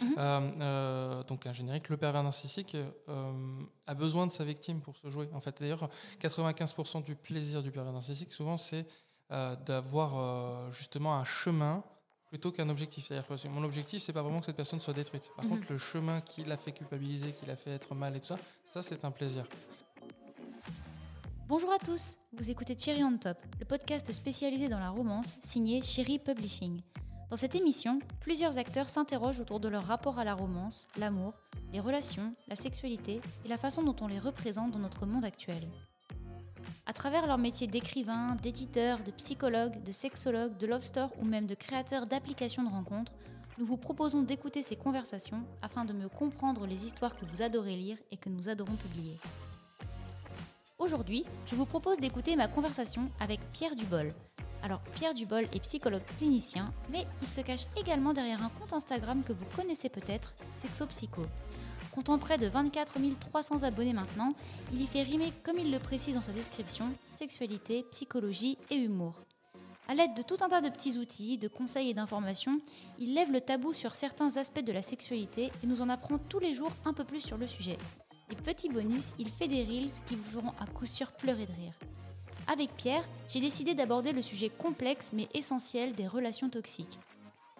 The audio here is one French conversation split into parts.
Mhm. Euh, euh, donc un générique, le pervers narcissique a besoin de sa victime pour se jouer. En fait, d'ailleurs, 95% du plaisir du pervers narcissique, souvent, c'est d'avoir justement un chemin plutôt qu'un objectif. C'est-à-dire que mon objectif, c'est pas vraiment que cette personne soit détruite. Par mhm. contre, le chemin qui l'a fait culpabiliser, qui l'a fait être mal et tout ça, ça, c'est un plaisir. Bonjour à tous, vous écoutez Cherry on Top, le podcast spécialisé dans la romance signé Cherry Publishing. Dans cette émission, plusieurs acteurs s'interrogent autour de leur rapport à la romance, l'amour, les relations, la sexualité et la façon dont on les représente dans notre monde actuel. À travers leur métier d'écrivain, d'éditeur, de psychologue, de sexologue, de love store ou même de créateur d'applications de rencontres, nous vous proposons d'écouter ces conversations afin de mieux comprendre les histoires que vous adorez lire et que nous adorons publier. Aujourd'hui, je vous propose d'écouter ma conversation avec Pierre Dubol. Alors, Pierre Dubol est psychologue clinicien, mais il se cache également derrière un compte Instagram que vous connaissez peut-être, SexoPsycho. Comptant près de 24 300 abonnés maintenant, il y fait rimer, comme il le précise dans sa description, sexualité, psychologie et humour. À l'aide de tout un tas de petits outils, de conseils et d'informations, il lève le tabou sur certains aspects de la sexualité et nous en apprend tous les jours un peu plus sur le sujet. Et petit bonus, il fait des reels qui vous feront à coup sûr pleurer de rire. Avec Pierre, j'ai décidé d'aborder le sujet complexe mais essentiel des relations toxiques.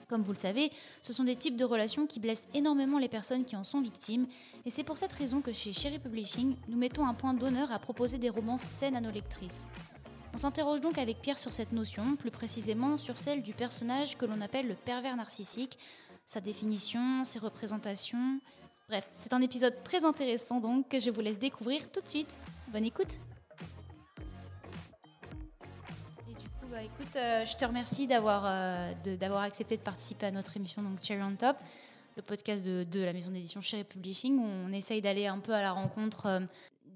Comme vous le savez, ce sont des types de relations qui blessent énormément les personnes qui en sont victimes, et c'est pour cette raison que chez Cherry Publishing, nous mettons un point d'honneur à proposer des romans saines à nos lectrices. On s'interroge donc avec Pierre sur cette notion, plus précisément sur celle du personnage que l'on appelle le pervers narcissique, sa définition, ses représentations, Bref, c'est un épisode très intéressant donc que je vous laisse découvrir tout de suite. Bonne écoute bah, écoute, euh, je te remercie d'avoir euh, d'avoir accepté de participer à notre émission donc Cherry on Top, le podcast de, de la maison d'édition Cherry Publishing où on essaye d'aller un peu à la rencontre euh,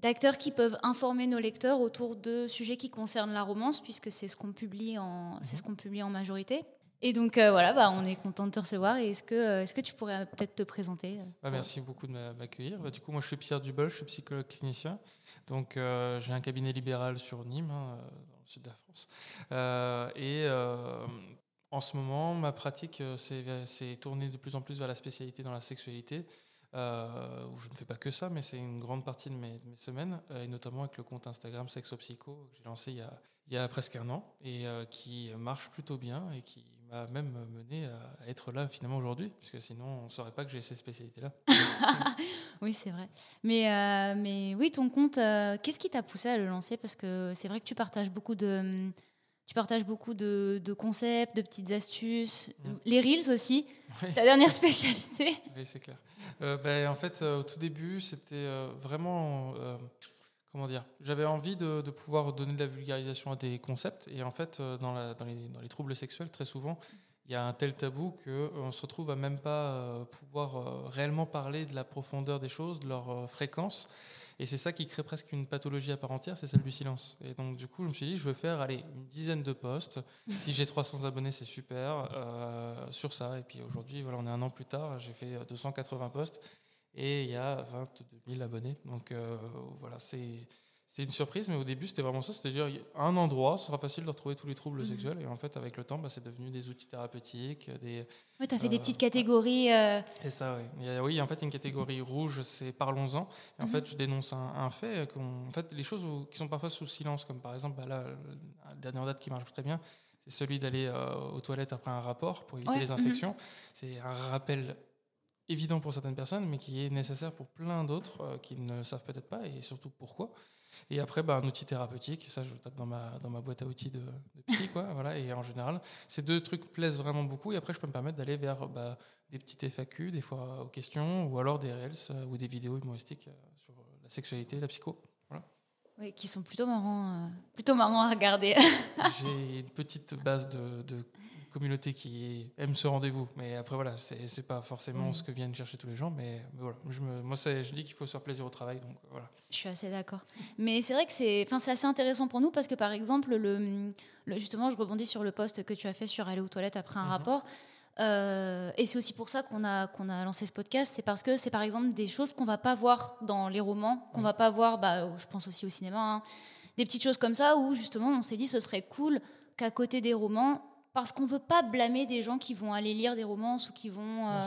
d'acteurs qui peuvent informer nos lecteurs autour de sujets qui concernent la romance puisque c'est ce qu'on publie en c'est ce qu'on publie en majorité. Et donc euh, voilà, bah, on est content de te recevoir. Est-ce que, est-ce que tu pourrais peut-être te présenter bah, Merci beaucoup de m'accueillir. Bah, du coup, moi je suis Pierre Dubol, je suis psychologue clinicien. Donc j'ai un cabinet libéral sur Nîmes, hein, sud de la France. et en ce moment, ma pratique s'est tournée de plus en plus vers la spécialité dans la sexualité. où je ne fais pas que ça, mais c'est une grande partie de mes, semaines, et notamment avec le compte Instagram Sexopsycho que j'ai lancé il y, a, il y a presque un an et qui marche plutôt bien et qui m'a même mené à être là finalement aujourd'hui, puisque sinon on ne saurait pas que j'ai cette spécialité-là. oui, c'est vrai. Mais, euh, mais oui, ton compte, euh, qu'est-ce qui t'a poussé à le lancer? Parce que c'est vrai que tu partages beaucoup de, tu partages beaucoup de, de concepts, de petites astuces, mm. les reels aussi, ta dernière spécialité. Oui, c'est clair. Euh, ben, en fait, au tout début, c'était vraiment comment dire, j'avais envie de, pouvoir donner de la vulgarisation à des concepts. Et en fait, euh, dans, les, troubles sexuels, très souvent, il y a un tel tabou qu'on euh, se retrouve à même pas euh, pouvoir réellement parler de la profondeur des choses, de leur fréquence. Et c'est ça qui crée presque une pathologie à part entière, c'est celle du silence. Et donc, du coup, je me suis dit, je vais faire allez, une dizaine de posts. Si j'ai 300 abonnés, c'est super. sur ça. Et puis aujourd'hui, voilà, on est un an plus tard, j'ai fait 280 posts et il y a 22 000 abonnés. Donc euh, voilà, c'est c'est une surprise, mais au début, c'était vraiment ça. C'est-à-dire, un endroit, ce sera facile de retrouver tous les troubles mhm. sexuels. Et en fait, avec le temps, bah, c'est devenu des outils thérapeutiques. Des, oui, tu as fait des euh, petites catégories. Euh... Et ça, oui. Il y a, oui, en fait, une catégorie rouge, c'est parlons-en. Et en mhm. fait, je dénonce un, fait. En fait, les choses qui sont parfois sous silence, comme par exemple, bah, là, la dernière date qui marche très bien, c'est celui d'aller euh, aux toilettes après un rapport pour éviter les mhm. infections. C'est un rappel évident pour certaines personnes, mais qui est nécessaire pour plein d'autres euh, qui ne savent peut-être pas, et surtout pourquoi. Et après, bah, un outil thérapeutique, ça je tape dans ma, dans ma boîte à outils de, de psy, quoi, voilà, et en général, ces deux trucs plaisent vraiment beaucoup, et après je peux me permettre d'aller vers bah, des petites FAQ, des fois aux questions, ou alors des Reels euh, ou des vidéos humoristiques euh, sur la sexualité, la psycho. Voilà. Oui, qui sont plutôt marrants, plutôt marrants à regarder. J'ai une petite base de, de communauté qui aime ce rendez-vous. Mais après, voilà, c'est pas forcément ce que viennent chercher tous les gens. Mais, voilà, je me, moi, je dis qu'il faut se faire plaisir au travail. Donc voilà. Je suis assez d'accord. Mais c'est vrai que c'est assez intéressant pour nous parce que, par exemple, le, justement, je rebondis sur le post que tu as fait sur aller aux toilettes après un mhm. rapport. Euh, et c'est aussi pour ça qu'on a, qu'on a lancé ce podcast. C'est parce que c'est, par exemple, des choses qu'on va pas voir dans les romans, qu'on va pas voir, bah, je pense aussi au cinéma, hein. des petites choses comme ça où, justement, on s'est dit ce serait cool qu'à côté des romans, parce qu'on veut pas blâmer des gens qui vont aller lire des romances ou qui vont, euh,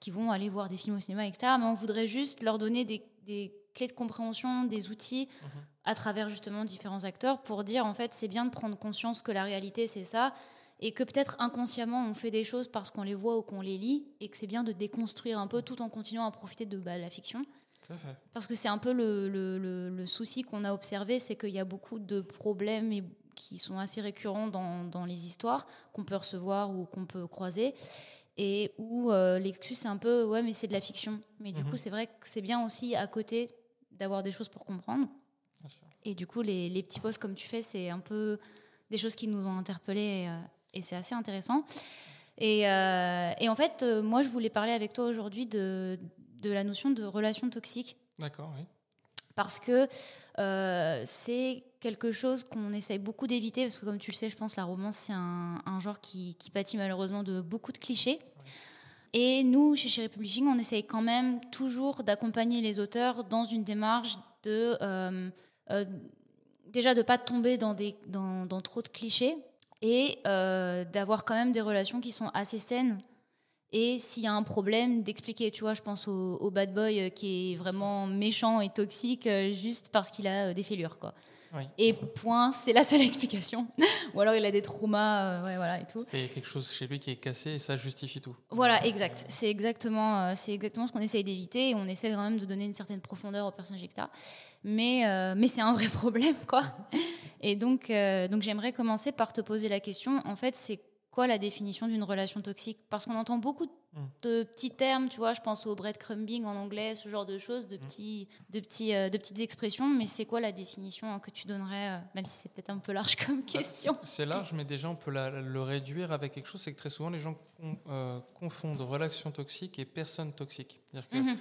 qui vont aller voir des films au cinéma, etc. Mais on voudrait juste leur donner des, des clés de compréhension, des outils Mhm. à travers justement différents acteurs pour dire en fait c'est bien de prendre conscience que la réalité c'est ça et que peut-être inconsciemment on fait des choses parce qu'on les voit ou qu'on les lit et que c'est bien de déconstruire un peu tout en continuant à profiter de bah, la fiction. Parce que c'est un peu le, le- le- le souci qu'on a observé, c'est qu'il y a beaucoup de problèmes et- qui sont assez récurrents dans, dans les histoires qu'on peut recevoir ou qu'on peut croiser. Et où euh, l'excuse, c'est un peu, ouais, mais c'est de la fiction. Mais du Mhm. coup, c'est vrai que c'est bien aussi à côté d'avoir des choses pour comprendre. Bien sûr. Et du coup, les, les petits posts comme tu fais, c'est un peu des choses qui nous ont interpellés et, euh, et c'est assez intéressant. Et, euh, et en fait, euh, moi, je voulais parler avec toi aujourd'hui de, de la notion de relation toxique D'accord, oui. Parce que euh, c'est quelque chose qu'on essaye beaucoup d'éviter, parce que comme tu le sais, je pense la romance, c'est un, genre qui, qui pâtit malheureusement de beaucoup de clichés. Et nous, chez Chéri Publishing, on essaye quand même toujours d'accompagner les auteurs dans une démarche de... euh, euh, déjà de pas tomber dans, des, dans, trop de clichés et d'avoir quand même des relations qui sont assez saines et s'il y a un problème, d'expliquer. Tu vois, je pense au, au bad boy euh, qui est vraiment méchant et toxique euh, juste parce qu'il a euh, des fêlures, quoi. Oui. Et point, c'est la seule explication. Ou alors il a des traumas, euh, ouais, voilà, et tout. Il y a quelque chose chez lui qui est cassé et ça justifie tout. Voilà, exact. C'est exactement, euh, c'est exactement ce qu'on essaye d'éviter et on essaie quand même de donner une certaine profondeur au personnage, etc. Mais, euh, mais c'est un vrai problème, quoi. Et donc, donc j'aimerais commencer par te poser la question. En fait, c'est quoi la définition d'une relation toxique? Parce qu'on entend beaucoup Mm. de petits termes, tu vois, je pense au breadcrumbing en anglais, ce genre de choses, de, petits, de, petits, euh, de petites expressions. Mais c'est quoi la définition que tu donnerais, euh, même si c'est peut-être un peu large comme question? Bah, C'est- C'est large, mais déjà on peut la- le réduire avec quelque chose, c'est que très souvent les gens con- euh, confondent relation toxique et personne toxique. C'est-à-dire que Mhm.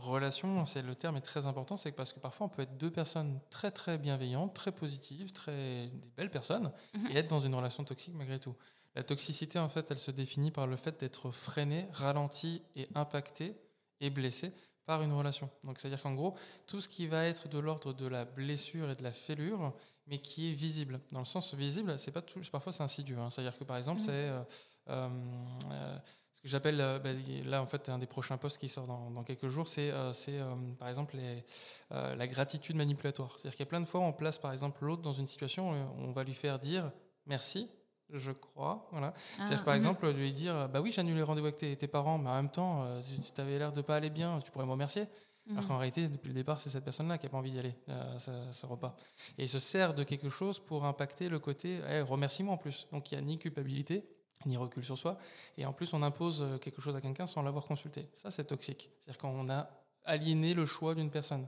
relation, c'est le terme est très important, c'est parce que parfois on peut être deux personnes très très bienveillantes, très positives, très des belles personnes, Mhm. et être dans une relation toxique malgré tout. La toxicité, en fait, elle se définit par le fait d'être freiné, ralenti et impacté et blessé par une relation. Donc, c'est-à-dire qu'en gros, tout ce qui va être de l'ordre de la blessure et de la fêlure, mais qui est visible. Dans le sens visible, c'est pas tout, parfois c'est insidieux. hein. C'est-à-dire que par exemple, Mhm. c'est euh, euh, euh, ce que j'appelle, bah, là en fait, un des prochains posts qui sort dans, dans quelques jours, c'est euh, euh, par exemple les, euh, la gratitude manipulatoire. C'est-à-dire qu'il y a plein de fois, on place par exemple l'autre dans une situation, euh, on va lui faire dire merci. Je crois, voilà. C'est-à-dire Ah, par mhm. exemple lui dire, bah oui, j'annule les rendez-vous avec tes, tes parents, mais en même temps, euh, tu, avais l'air de pas aller bien, tu pourrais me remercier. Mhm. Alors qu'en réalité, depuis le départ, c'est cette personne-là qui n'a pas envie d'y aller, euh, ce, ce repas. Et il se sert de quelque chose pour impacter le côté eh, remerciement en plus. Donc il n'y a ni culpabilité, ni recul sur soi. Et en plus, on impose euh, quelque chose à quelqu'un sans l'avoir consulté. Ça, c'est toxique. C'est-à-dire qu'on a aliéné le choix d'une personne.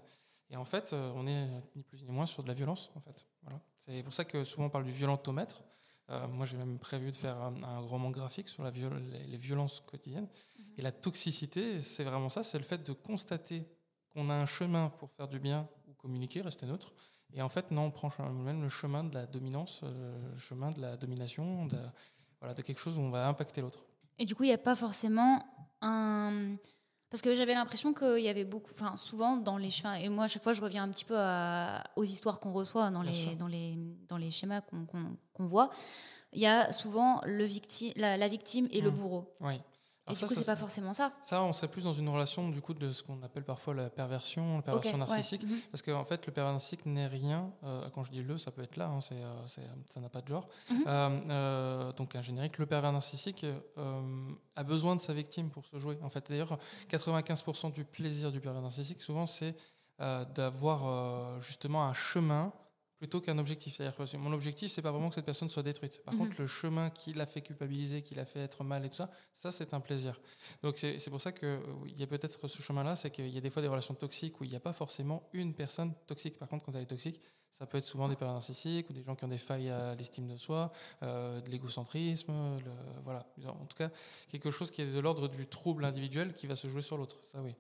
Et en fait, euh, on est ni plus ni moins sur de la violence. En fait. Voilà. C'est pour ça que souvent on parle du violentomètre. Euh, moi, j'ai même prévu de faire un, un roman graphique sur la viol- les, les violences quotidiennes. Et la toxicité, c'est vraiment ça, c'est le fait de constater qu'on a un chemin pour faire du bien ou communiquer, rester neutre. Et en fait, non, on prend même le chemin de la dominance, euh, le chemin de la domination, de, voilà, de quelque chose où on va impacter l'autre. Et du coup, il n'y a pas forcément un. Parce que j'avais l'impression qu'il y avait beaucoup. Enfin, souvent, dans les chemins. Et moi, à chaque fois, je reviens un petit peu à- aux histoires qu'on reçoit dans les, dans, les, dans les schémas qu'on qu'on voit. Il y a souvent le la, la victime et le Mm. bourreau. Oui. Et Alors du ça, coup, ça, c'est pas forcément ça. Ça, on serait plus dans une relation du coup de ce qu'on appelle parfois la perversion, la perversion narcissique. Mhm. Parce qu'en fait, le pervers narcissique n'est rien. euh, quand je dis le, ça peut être là, hein, c'est, euh, c'est- ça n'a pas de genre. Mhm. Euh, euh, donc, un générique, le pervers narcissique a besoin de sa victime pour se jouer. En fait, d'ailleurs, 95% du plaisir du pervers narcissique, souvent, c'est d'avoir justement un chemin plutôt qu'un objectif. C'est-à-dire que mon objectif, c'est pas vraiment que cette personne soit détruite. Par Mhm. contre, le chemin qui l'a fait culpabiliser, qui l'a fait être mal et tout ça, ça, c'est un plaisir. Donc c'est pour ça qu'il y a peut-être ce chemin-là, c'est qu'il y a des fois des relations toxiques où il n'y a pas forcément une personne toxique. Par contre, quand elle est toxique, ça peut être souvent des pervers narcissiques ou des gens qui ont des failles à l'estime de soi, euh, de l'égocentrisme, voilà. En tout cas, quelque chose qui est de l'ordre du trouble individuel qui va se jouer sur l'autre. Ça, oui.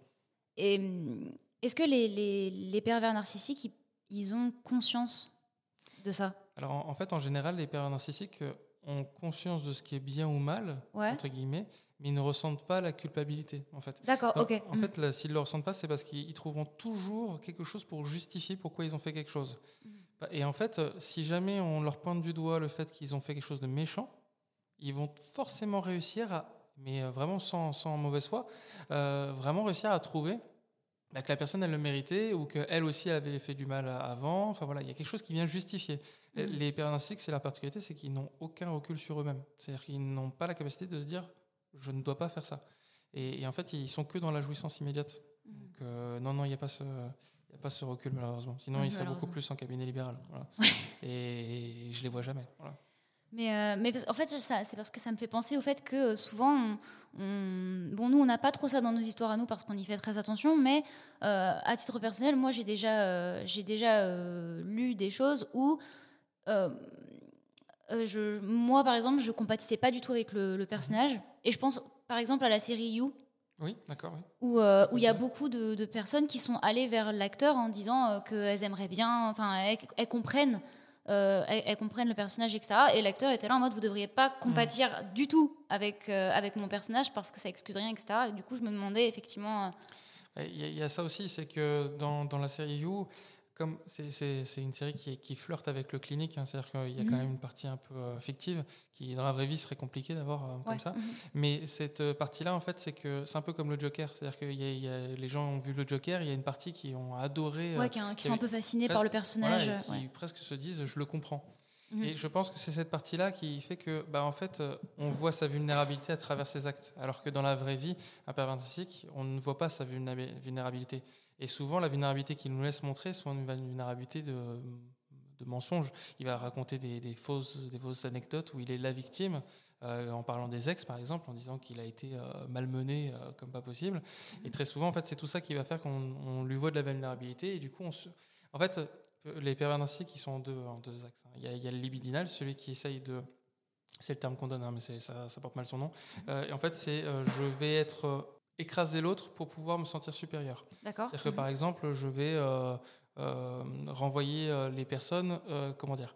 Et hum, est-ce que les, les, les pervers narcissiques, ils, ils ont conscience de ça Alors en, en fait, en général, les pervers narcissiques euh, ont conscience de ce qui est bien ou mal, Ouais. entre guillemets, mais ils ne ressentent pas la culpabilité, en fait. D'accord, ok. En Mhm. fait, s'ils ne le ressentent pas, c'est parce qu'ils ils trouveront toujours quelque chose pour justifier pourquoi ils ont fait quelque chose. Mhm. Et en fait, euh, si jamais on leur pointe du doigt le fait qu'ils ont fait quelque chose de méchant, ils vont forcément réussir à, mais vraiment sans, sans mauvaise foi, vraiment réussir à trouver bah, que la personne elle le méritait ou qu'elle aussi avait fait du mal avant. Enfin voilà, il y a quelque chose qui vient justifier. Mmh. Les pervers narcissiques, c'est la particularité, c'est qu'ils n'ont aucun recul sur eux-mêmes. C'est-à-dire qu'ils n'ont pas la capacité de se dire je ne dois pas faire ça. Et, en fait, ils sont que dans la jouissance immédiate. Mmh. Donc euh, non, non, il n'y a pas ce a pas ce recul malheureusement. Sinon, ils seraient beaucoup plus en cabinet libéral. et, je je les vois jamais. Mais, euh, mais en fait, c'est parce que ça me fait penser au fait que euh, souvent, bon, nous, on n'a pas trop ça dans nos histoires à nous parce qu'on y fait très attention, mais euh, à titre personnel, moi, j'ai déjà, j'ai déjà lu des choses où, je, moi, par exemple, je compatissais pas du tout avec le, personnage. Et je pense, par exemple, à la série You. Oui, d'accord. Où il y a beaucoup de, personnes qui sont allées vers l'acteur en disant qu'elles aimeraient bien, enfin, elles comprennent euh, elles, comprennent le personnage, etc. Et l'acteur était là en mode, vous devriez pas compatir du tout avec, euh, avec mon personnage parce que ça excuse rien, etc. Et du coup, je me demandais effectivement... Euh, il y, a ça aussi, c'est que dans, dans, la série You, comme c'est une série qui, qui, flirte avec le clinique, hein, c'est-à-dire qu'il y a quand mhm. même une partie un peu euh, fictive qui, dans la vraie vie, serait compliquée d'avoir euh, comme ça. Mhm. Mais cette euh, partie-là, en fait, c'est que c'est un peu comme le Joker, c'est-à-dire que y a, les gens ont vu le Joker, il y a une partie qui ont adoré, qui, sont un peu fascinés par le personnage, qui presque se disent, je le comprends. Mhm. Et je pense que c'est cette partie-là qui fait que, bah, en fait, on voit sa vulnérabilité à travers ses actes, alors que dans la vraie vie, un pervers narcissique, on ne voit pas sa vulnérabilité. Et souvent, la vulnérabilité qu'il nous laisse montrer, c'est une vulnérabilité de, mensonges. Il va raconter des, fausses, anecdotes où il est la victime, euh, en parlant des ex, par exemple, en disant qu'il a été euh, malmené euh, comme pas possible. Et très souvent, en fait, c'est tout ça qui va faire qu'on lui voit de la vulnérabilité. Et du coup, en fait, les pervers narcissiques, ils sont en deux, axes. Hein. Il, y a, le libidinal, celui qui essaye de... C'est le terme qu'on donne, hein, mais ça, porte mal son nom. et en fait, c'est je vais être écraser l'autre pour pouvoir me sentir supérieur. D'accord. C'est-à-dire que par exemple, je vais euh, euh, renvoyer euh, les personnes, comment dire,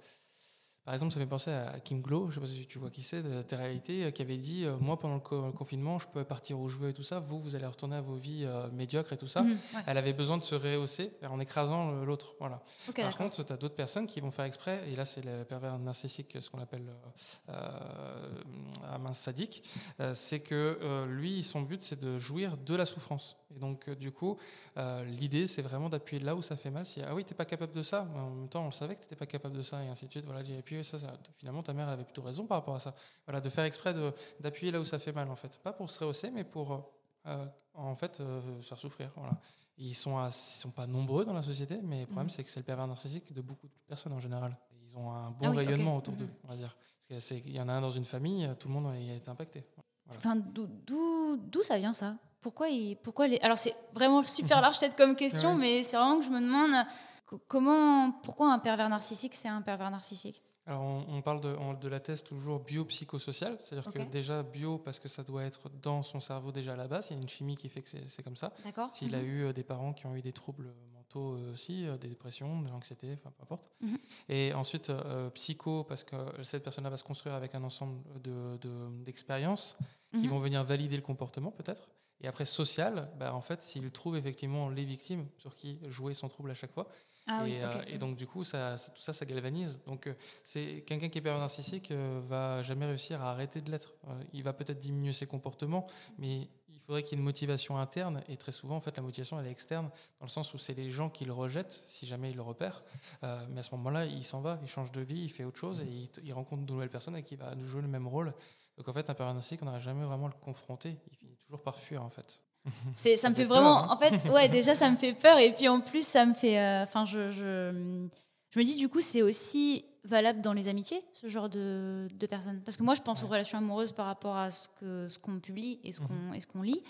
par exemple, ça me fait penser à Kim Glow, je ne sais pas si tu vois qui c'est, de tes réalités, euh, qui avait dit euh, Moi, pendant le, confinement, je peux partir où je veux et tout ça. Vous, vous allez retourner à vos vies euh, médiocres et tout ça. Mhm, Elle avait besoin de se rehausser en écrasant l'autre. Voilà. Par contre, tu as d'autres personnes qui vont faire exprès, et là, c'est le pervers narcissique, ce qu'on appelle un mince sadique. c'est que lui, son but, c'est de jouir de la souffrance. Et donc, du coup, l'idée, c'est vraiment d'appuyer là où ça fait mal. Si, ah oui, tu n'es pas capable de ça, mais en même temps, on savait que tu n'étais pas capable de ça, et ainsi de suite. Voilà, et puis ça, finalement, ta mère avait plutôt raison par rapport à ça. Voilà, de faire exprès d'appuyer là où ça fait mal, en fait. Pas pour se rehausser, mais pour, euh, en fait, euh, faire souffrir. Voilà. Ils sont, ils sont pas nombreux dans la société, mais le problème, mhm. c'est que c'est le pervers narcissique de beaucoup de personnes en général. Ils ont un bon ah rayonnement autour d'eux, mhm. on va dire. Parce qu'il y en a un dans une famille, tout le monde a été impacté. Enfin, d'où ça vient ça? Pourquoi, il, pourquoi les... Alors c'est vraiment super large peut-être comme question, mais c'est vraiment que je me demande comment, pourquoi un pervers narcissique c'est un pervers narcissique? Alors, on, parle de, de, la thèse toujours biopsychosociale, c'est-à-dire que déjà bio, parce que ça doit être dans son cerveau déjà à la base, il y a une chimie qui fait que c'est comme ça. S'il a mhm. eu euh, des parents qui ont eu des troubles mentaux euh, aussi, euh, des dépressions, de l'anxiété, enfin peu importe. Mhm. Et ensuite, psycho, parce que cette personne-là va se construire avec un ensemble d'expériences de, qui mhm. vont venir valider le comportement peut-être. Et après, social, bah, en fait, s'il trouve effectivement les victimes sur qui jouer son trouble à chaque fois, ah euh, et, donc, du coup, ça, tout ça, ça galvanise. Donc, euh, c'est quelqu'un qui est pervers narcissique euh, va jamais réussir à arrêter de l'être. il va peut-être diminuer ses comportements, mais il faudrait qu'il y ait une motivation interne. Et très souvent, en fait, la motivation, elle est externe, dans le sens où c'est les gens qui le rejettent, si jamais ils le repèrent. mais à ce moment-là, il s'en va, il change de vie, il fait autre chose, et il, il rencontre de nouvelles personnes et qui va jouer le même rôle. Donc, en fait, un pervers narcissique, on n'aurait jamais vraiment le confronter. Il finit toujours par fuir, en fait. C'est, ça, me fait, vraiment. Hein. En fait, ouais, déjà, ça me fait peur. Et puis en plus, ça me fait. Euh, enfin, je, je, je, me dis, du coup, c'est aussi valable dans les amitiés, ce genre de, de personnes? Parce que moi, je pense aux relations amoureuses par rapport à ce, que, ce qu'on publie et ce qu'on, mhm. ce qu'on lit.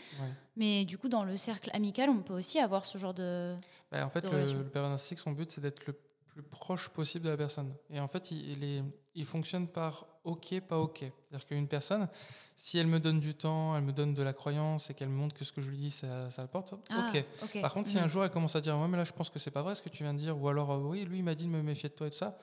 Mais du coup, dans le cercle amical, on peut aussi avoir ce genre de. Bah, en fait, le, le père narcissique, son but, c'est d'être le plus proche possible de la personne. Et en fait, il, il, est, il fonctionne par OK, pas OK. C'est-à-dire qu'une personne si elle me donne du temps, elle me donne de la croyance et qu'elle me montre que ce que je lui dis, ça, ça le porte, ah, ok. Par contre, si un mhm. jour elle commence à dire, ouais, mais là, je pense que c'est pas vrai ce que tu viens de dire, ou alors, euh, oui, lui, il m'a dit de me méfier de toi et tout ça,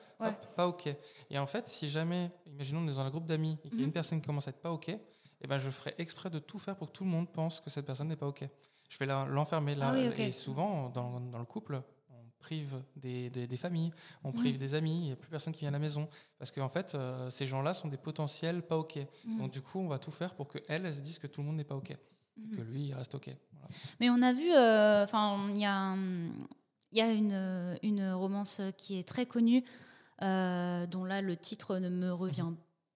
pas ok. Et en fait, si jamais, imaginons, on est dans un groupe d'amis et qu'il y a une mhm. personne qui commence à être pas ok, eh ben, je ferai exprès de tout faire pour que tout le monde pense que cette personne n'est pas ok. Je vais l'enfermer là. Ah et souvent, dans, dans, le couple, prive des, des- des familles, on prive Mhm. des amis, il n'y a plus personne qui vient à la maison. Parce qu'en fait, euh, ces gens-là sont des potentiels pas OK. Mhm. Donc du coup, on va tout faire pour qu'elle, elle se dise que tout le monde n'est pas OK. Mhm. Que lui, il reste OK. Voilà. Mais on a vu, euh, enfin, il y a, y a une, une romance qui est très connue, euh, dont là le titre ne me revient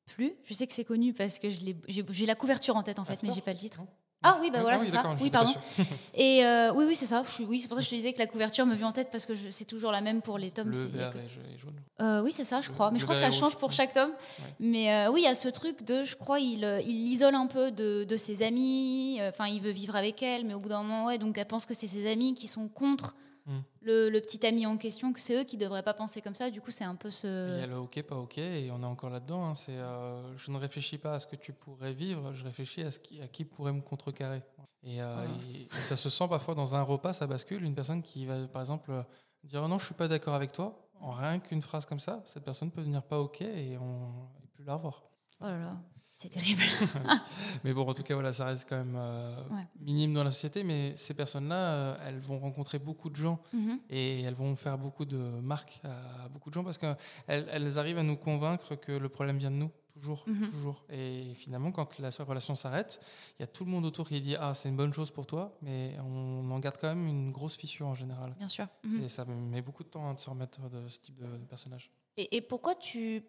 plus. Je sais que c'est connu parce que j'ai j'ai la couverture en tête en fait, After mais j'ai pas le titre. Non Ah oui, bah voilà, Ah c'est ça. Oui, pardon. Et euh, oui, oui, c'est ça. Je oui, c'est pour ça que je te disais que la couverture me vient en tête parce que c'est toujours la même pour les tomes. Vert et jaune. Euh, oui, c'est ça, je Le- crois. Mais je crois que ça change pour chaque tome. Ouais. Mais euh, oui, il y a ce truc de, je crois, il l'isole un peu de, de ses amis. Enfin, il veut vivre avec elle, mais au bout d'un moment, ouais, donc elle pense que c'est ses amis qui sont contre Mm. le, le petit ami en question, que c'est eux qui devraient pas penser comme ça. Du coup, c'est un peu Il y ce. a le OK, pas OK, et on est encore là-dedans. hein. C'est, euh, je ne réfléchis pas à ce que tu pourrais vivre, je réfléchis à, ce qui, à qui pourrait me contrecarrer. Et, euh, Voilà. et- et ça se sent parfois dans un repas, ça bascule. Une personne qui va, par exemple, euh, dire non, je suis pas d'accord avec toi. En rien qu'une phrase comme ça, cette personne peut devenir pas OK et on et plus la revoir. Oh là là, c'est terrible. Mais bon, en tout cas, voilà, ça reste quand même euh, Ouais. minime dans la société. Mais ces personnes-là, euh, elles vont rencontrer beaucoup de gens Mhm. et elles vont faire beaucoup de marques à beaucoup de gens parce qu'elles elles arrivent à nous convaincre que le problème vient de nous, toujours, Mhm. toujours. Et finalement, quand la relation s'arrête, il y a tout le monde autour qui dit Ah, c'est une bonne chose pour toi, mais on en garde quand même une grosse fissure en général. Bien sûr. Mhm. Et ça met beaucoup de temps hein, de se remettre de ce type de, de personnage. Et, et pourquoi tu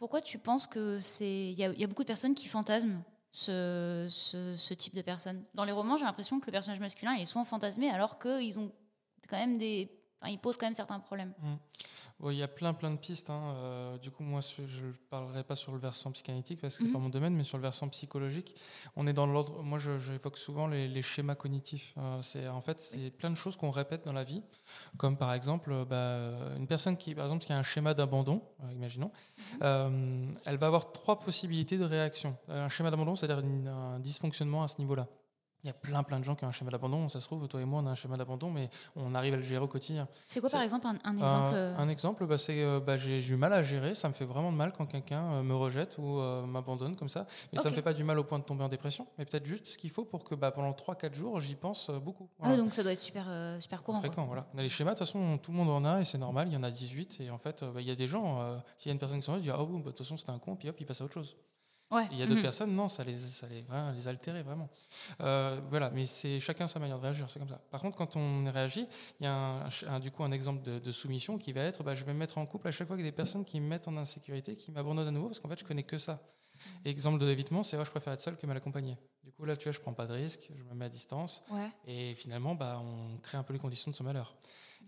pourquoi tu penses que c'est il y, a- beaucoup de personnes qui fantasment ce, ce, type de personnes? Dans les romans j'ai l'impression que le personnage masculin est souvent fantasmé alors qu'ils ont quand même des enfin, ils posent quand même certains problèmes Bon, il y a plein plein de pistes. hein. Euh, du coup, moi, je ne parlerai pas sur le versant psychanalytique parce que c'est Mhm. pas mon domaine, mais sur le versant psychologique, on est dans l'ordre. Moi, j'évoque souvent les, les schémas cognitifs. Euh, c'est en fait c'est plein de choses qu'on répète dans la vie, comme par exemple, euh, bah, une personne qui, par exemple, qui a un schéma d'abandon, euh, imaginons, euh, elle va avoir trois possibilités de réaction. Un schéma d'abandon, c'est-à-dire un dysfonctionnement à ce niveau-là. Il y a plein plein de gens qui ont un schéma d'abandon. Ça se trouve, toi et moi, on a un schéma d'abandon, mais on arrive à le gérer au quotidien. c'est quoi par exemple un, un Un- exemple euh, Un, exemple, bah, c'est euh, bah, j'ai eu mal à gérer. Ça me fait vraiment de mal quand quelqu'un euh, me rejette ou euh, m'abandonne comme ça. Mais ça Ok. me fait pas du mal au point de tomber en dépression. Mais peut-être juste ce qu'il faut pour que bah, pendant 3-4 jours, j'y pense beaucoup. ah donc ça doit être super euh, super courant quoi. Fréquent, voilà. On a les schémas, de toute façon, tout le monde en a et c'est normal. Il y en a 18. Et en fait, bah, il y a des gens, euh, s'il y a une personne qui s'en va, dit Ah, bon, bah, de toute façon, c'était un con, puis hop, il passe à autre chose. Ouais il y a d'autres Mhm. personnes, non, ça les, ça les, vraiment, les altérait vraiment. Euh, voilà, mais c'est chacun sa manière de réagir, c'est comme ça. Par contre, quand on réagit, il y a un, un- du coup un exemple de, de soumission qui va être, bah, je vais me mettre en couple à chaque fois avec des personnes qui me mettent en insécurité, qui m'abandonnent à nouveau, parce qu'en fait, je connais que ça. Exemple de l'évitement, c'est ouais, je préfère être seul que mal accompagné. Du coup, là, tu vois, je prends pas de risque, je me mets à distance, ouais et finalement, bah, on crée un peu les conditions de ce malheur.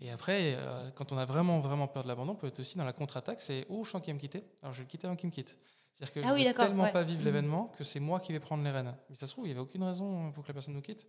Et après, euh, quand on a vraiment, vraiment peur de l'abandon, on peut être aussi dans la contre-attaque, c'est oh, je sens qu'il va me quitter, alors je vais le quitter avant qu'il me quitte. C'est-à-dire que Ah je oui, veux tellement ouais. pas vivre Mhm. l'événement que c'est moi qui vais prendre les rênes. Mais ça se trouve, il n'y avait aucune raison pour que la personne nous quitte.